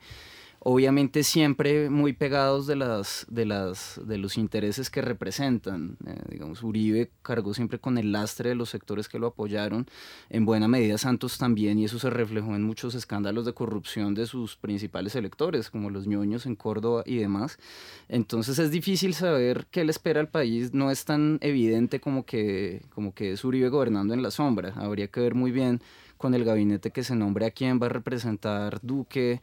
obviamente siempre muy pegados de las de las de los intereses que representan. Eh, digamos Uribe cargó siempre con el lastre de los sectores que lo apoyaron. En buena medida Santos también y eso se reflejó en muchos escándalos de corrupción de sus principales electores como los ñoños en Córdoba y demás. Entonces es difícil saber qué le espera al país. No es tan evidente como que como que es Uribe gobernando en la sombra. Habría que ver muy bien con el gabinete que se nombre a quién va a representar Duque,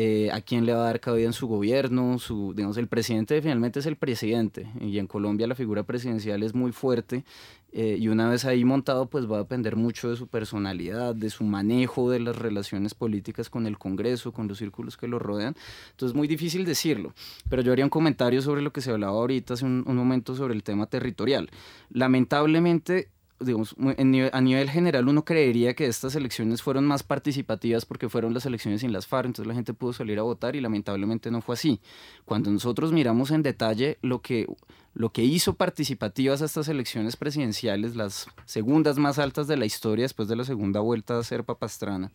eh, a quién le va a dar cabida en su gobierno, su, digamos, el presidente finalmente es el presidente y en Colombia la figura presidencial es muy fuerte eh, y una vez ahí montado pues va a depender mucho de su personalidad, de su manejo de las relaciones políticas con el Congreso, con los círculos que lo rodean, entonces es muy difícil decirlo, pero yo haría un comentario sobre lo que se hablaba ahorita hace un momento sobre el tema territorial. Lamentablemente digamos, a nivel general uno creería que estas elecciones fueron más participativas porque fueron las elecciones sin las FARC, entonces la gente pudo salir a votar y lamentablemente no fue así. Cuando nosotros miramos en detalle lo que, lo que hizo participativas a estas elecciones presidenciales, las segundas más altas de la historia después de la segunda vuelta a Serpa Pastrana,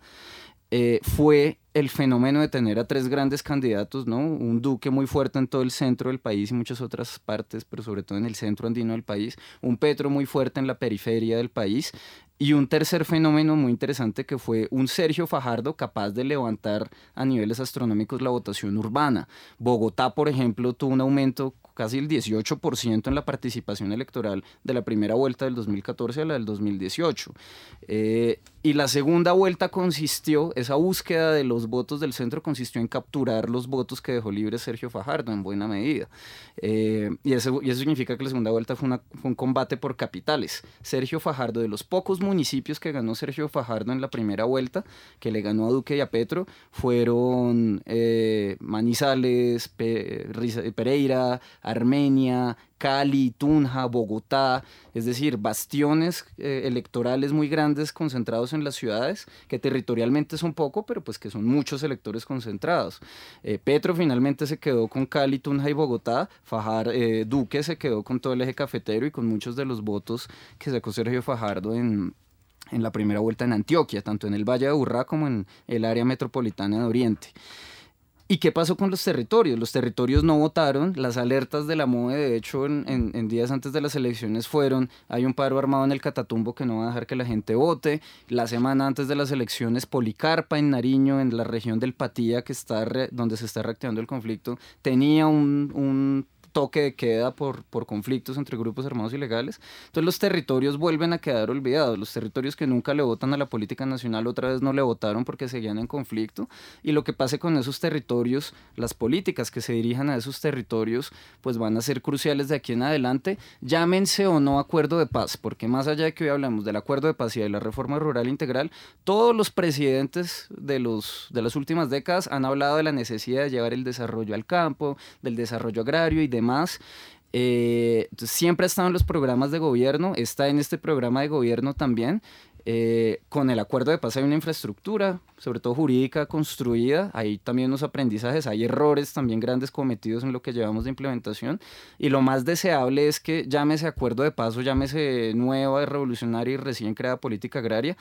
eh, fue el fenómeno de tener a tres grandes candidatos, ¿no? Un Duque muy fuerte en todo el centro del país y muchas otras partes, pero sobre todo en el centro andino del país, un Petro muy fuerte en la periferia del país y un tercer fenómeno muy interesante que fue un Sergio Fajardo capaz de levantar a niveles astronómicos la votación urbana. Bogotá, por ejemplo, tuvo un aumento casi el 18% en la participación electoral de la primera vuelta del 2014 a la del 2018. Eh, y la segunda vuelta consistió, esa búsqueda de los votos del centro consistió en capturar los votos que dejó libre Sergio Fajardo en buena medida. Eh, y, eso, y eso significa que la segunda vuelta fue, un combate por capitales. Sergio Fajardo, de los pocos municipios que ganó Sergio Fajardo en la primera vuelta, que le ganó a Duque y a Petro, fueron eh, Manizales, Pereira, Armenia, Cali, Tunja, Bogotá, es decir, bastiones eh, electorales muy grandes concentrados en las ciudades, que territorialmente son poco, pero pues que son muchos electores concentrados. Eh, Petro finalmente se quedó con Cali, Tunja y Bogotá, Fajar, eh, Duque se quedó con todo el eje cafetero y con muchos de los votos que sacó Sergio Fajardo en, en la primera vuelta en Antioquia, tanto en el Valle de Urrá como en el área metropolitana de Oriente. ¿Y qué pasó con los territorios? Los territorios no votaron, las alertas de la MOE, de hecho, en, días antes de las elecciones fueron, hay un paro armado en el Catatumbo que no va a dejar que la gente vote, la semana antes de las elecciones, Policarpa en Nariño, en la región del Patía, que está donde se está reactivando el conflicto, tenía un, un toque de queda por, por conflictos entre grupos armados ilegales. Entonces los territorios vuelven a quedar olvidados. Los territorios que nunca le votan a la política nacional otra vez no le votaron porque seguían en conflicto. Y lo que pase con esos territorios, las políticas que se dirijan a esos territorios, pues van a ser cruciales de aquí en adelante, llámense o no acuerdo de paz, porque más allá de que hoy hablamos del acuerdo de paz y de la reforma rural integral, todos los presidentes de, los, de las últimas décadas han hablado de la necesidad de llevar el desarrollo al campo, del desarrollo agrario y de más. Eh, siempre ha estado en los programas de gobierno, está en este programa de gobierno también. Eh, con el acuerdo de paz hay una infraestructura, sobre todo jurídica, construida. Hay también unos aprendizajes, hay errores también grandes cometidos en lo que llevamos de implementación. Y lo más deseable es que llámese acuerdo de paz o llámese nueva, revolucionaria y recién creada política agraria,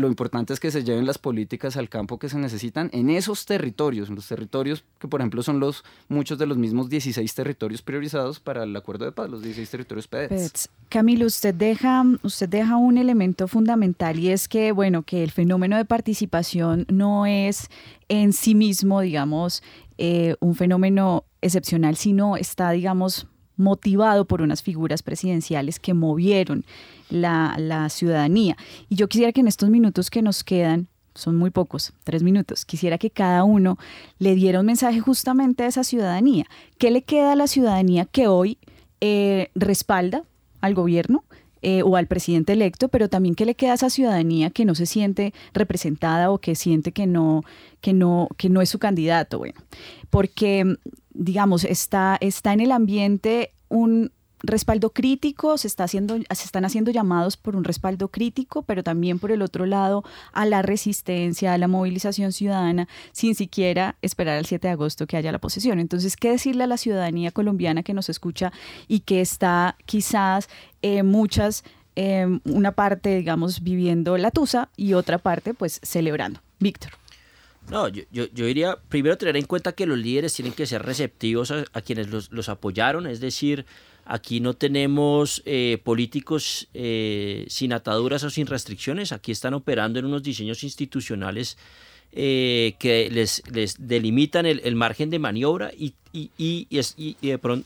lo importante es que se lleven las políticas al campo que se necesitan en esos territorios, en los territorios que por ejemplo son los muchos de los mismos 16 territorios priorizados para el acuerdo de paz, los 16 territorios PEDETS. Camilo, usted deja, usted deja un elemento fundamental y es que, bueno, que el fenómeno de participación no es en sí mismo, digamos, eh, un fenómeno excepcional, sino está, digamos, motivado por unas figuras presidenciales que movieron la, ciudadanía. Y yo quisiera que en estos minutos que nos quedan, son muy pocos, tres minutos. Quisiera que cada uno le diera un mensaje justamente a esa ciudadanía. ¿Qué le queda a la ciudadanía que hoy eh, respalda al gobierno? Eh, o al presidente electo, pero también qué le queda a esa ciudadanía que no se siente representada o que siente que no, que no, que no es su candidato. Bueno, porque digamos, está, está en el ambiente un respaldo crítico, se, está haciendo, se están haciendo llamados por un respaldo crítico, pero también por el otro lado a la resistencia, a la movilización ciudadana, sin siquiera esperar al 7 de agosto que haya la posesión. Entonces, ¿qué decirle a la ciudadanía colombiana que nos escucha y que está quizás eh, muchas, eh, una parte, digamos, viviendo la tusa y otra parte, pues, celebrando? Víctor. No, yo, yo, diría, primero tener en cuenta que los líderes tienen que ser receptivos a, quienes los, apoyaron, es decir, aquí no tenemos eh, políticos eh, sin ataduras o sin restricciones, aquí están operando en unos diseños institucionales eh, que les, delimitan el, margen de maniobra y, y, y,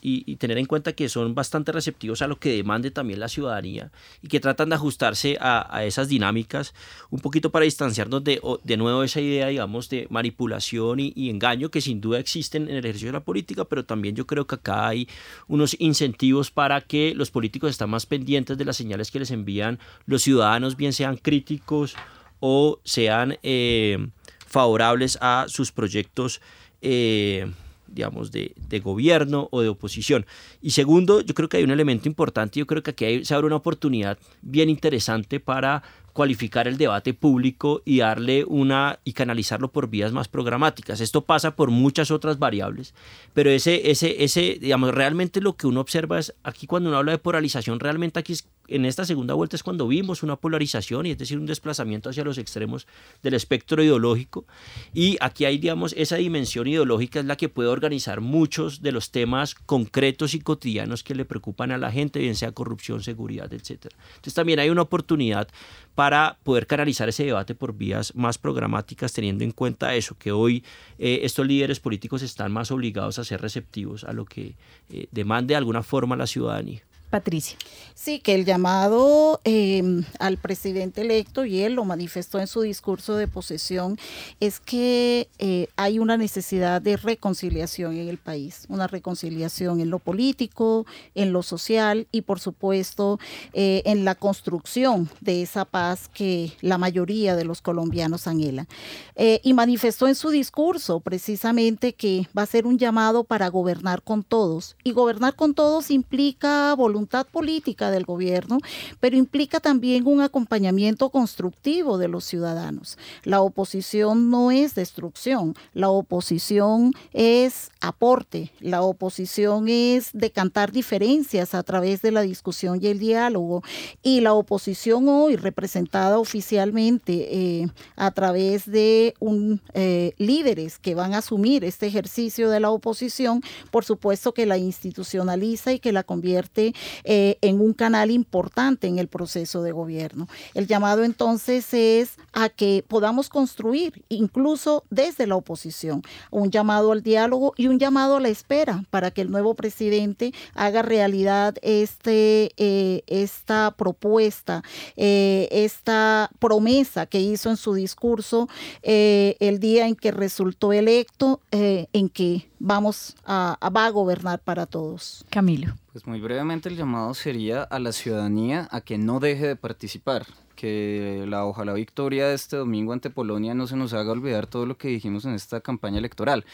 y, tener en cuenta que son bastante receptivos a lo que demande también la ciudadanía y que tratan de ajustarse a, a esas dinámicas un poquito para distanciarnos de, de nuevo esa idea, digamos, de manipulación y, engaño que sin duda existen en el ejercicio de la política, pero también yo creo que acá hay unos incentivos para que los políticos estén más pendientes de las señales que les envían los ciudadanos, bien sean críticos o sean... Eh, favorables a sus proyectos, eh, digamos, de, de, gobierno o de oposición. Y segundo, yo creo que hay un elemento importante, yo creo que aquí se abre una oportunidad bien interesante para cualificar el debate público y darle una y canalizarlo por vías más programáticas. Esto pasa por muchas otras variables, pero ese, ese, ese, digamos, realmente lo que uno observa es aquí cuando uno habla de polarización, realmente aquí en esta segunda vuelta es cuando vimos una polarización y es decir, un desplazamiento hacia los extremos del espectro ideológico y aquí hay, digamos, esa dimensión ideológica es la que puede organizar muchos de los temas concretos y cotidianos que le preocupan a la gente, bien sea corrupción, seguridad, etcétera. Entonces también hay una oportunidad para poder canalizar ese debate por vías más programáticas, teniendo en cuenta eso, que hoy eh, estos líderes políticos están más obligados a ser receptivos a lo que eh, demande de alguna forma la ciudadanía. Patricia. Sí, que el llamado em, al presidente electo, y él lo manifestó en su discurso de posesión, es que eh, hay una necesidad de reconciliación en el país, una reconciliación en lo político, en lo social y por supuesto eh, en la construcción de esa paz que la mayoría de los colombianos anhelan. Eh, y manifestó en su discurso precisamente que va a ser un llamado para gobernar con todos. Y gobernar con todos implica voluntad política del gobierno, pero implica también un acompañamiento constructivo de los ciudadanos. La oposición no es destrucción, la oposición es aporte, la oposición es decantar diferencias a través de la discusión y el diálogo, y la oposición hoy representada oficialmente eh, a través de un, eh, líderes que van a asumir este ejercicio de la oposición, por supuesto que la institucionaliza y que la convierte eh, en un canal importante en el proceso de gobierno. El llamado entonces es a que podamos construir, incluso desde la oposición, un llamado al diálogo y un llamado a la espera para que el nuevo presidente haga realidad este, eh, esta propuesta, eh, esta promesa que hizo en su discurso el día en que resultó electo, en que vamos a, va a gobernar para todos. Camilo. Pues muy brevemente el llamado sería a la ciudadanía a que no deje de participar, que la ojalá victoria de este domingo ante Polonia no se nos haga olvidar todo lo que dijimos en esta campaña electoral.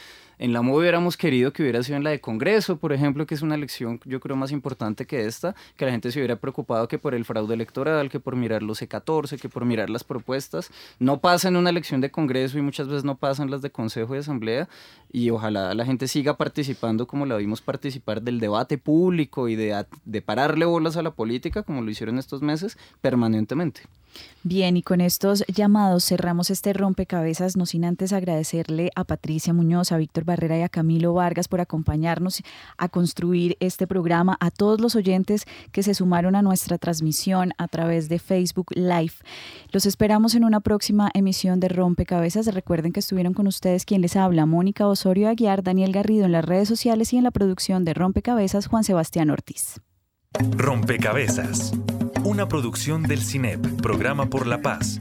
En la MO hubiéramos querido que hubiera sido en la de Congreso, por ejemplo, que es una elección yo creo más importante que esta, que la gente se hubiera preocupado que por el fraude electoral, que por mirar los C14, que por mirar las propuestas. No pasa en una elección de Congreso y muchas veces no pasan las de Consejo y Asamblea y ojalá la gente siga participando como la vimos participar del debate público y de, de pararle bolas a la política como lo hicieron estos meses permanentemente. Bien, y con estos llamados cerramos este rompecabezas, no sin antes agradecerle a Patricia Muñoz, a Víctor Barrera y a Camilo Vargas por acompañarnos a construir este programa, a todos los oyentes que se sumaron a nuestra transmisión a través de Facebook Live. Los esperamos en una próxima emisión de Rompecabezas. Recuerden que estuvieron con ustedes quien les habla, Mónica Osorio Aguiar, Daniel Garrido en las redes sociales y en la producción de Rompecabezas, Juan Sebastián Ortiz. Rompecabezas una producción del CINEP, Programa por la Paz,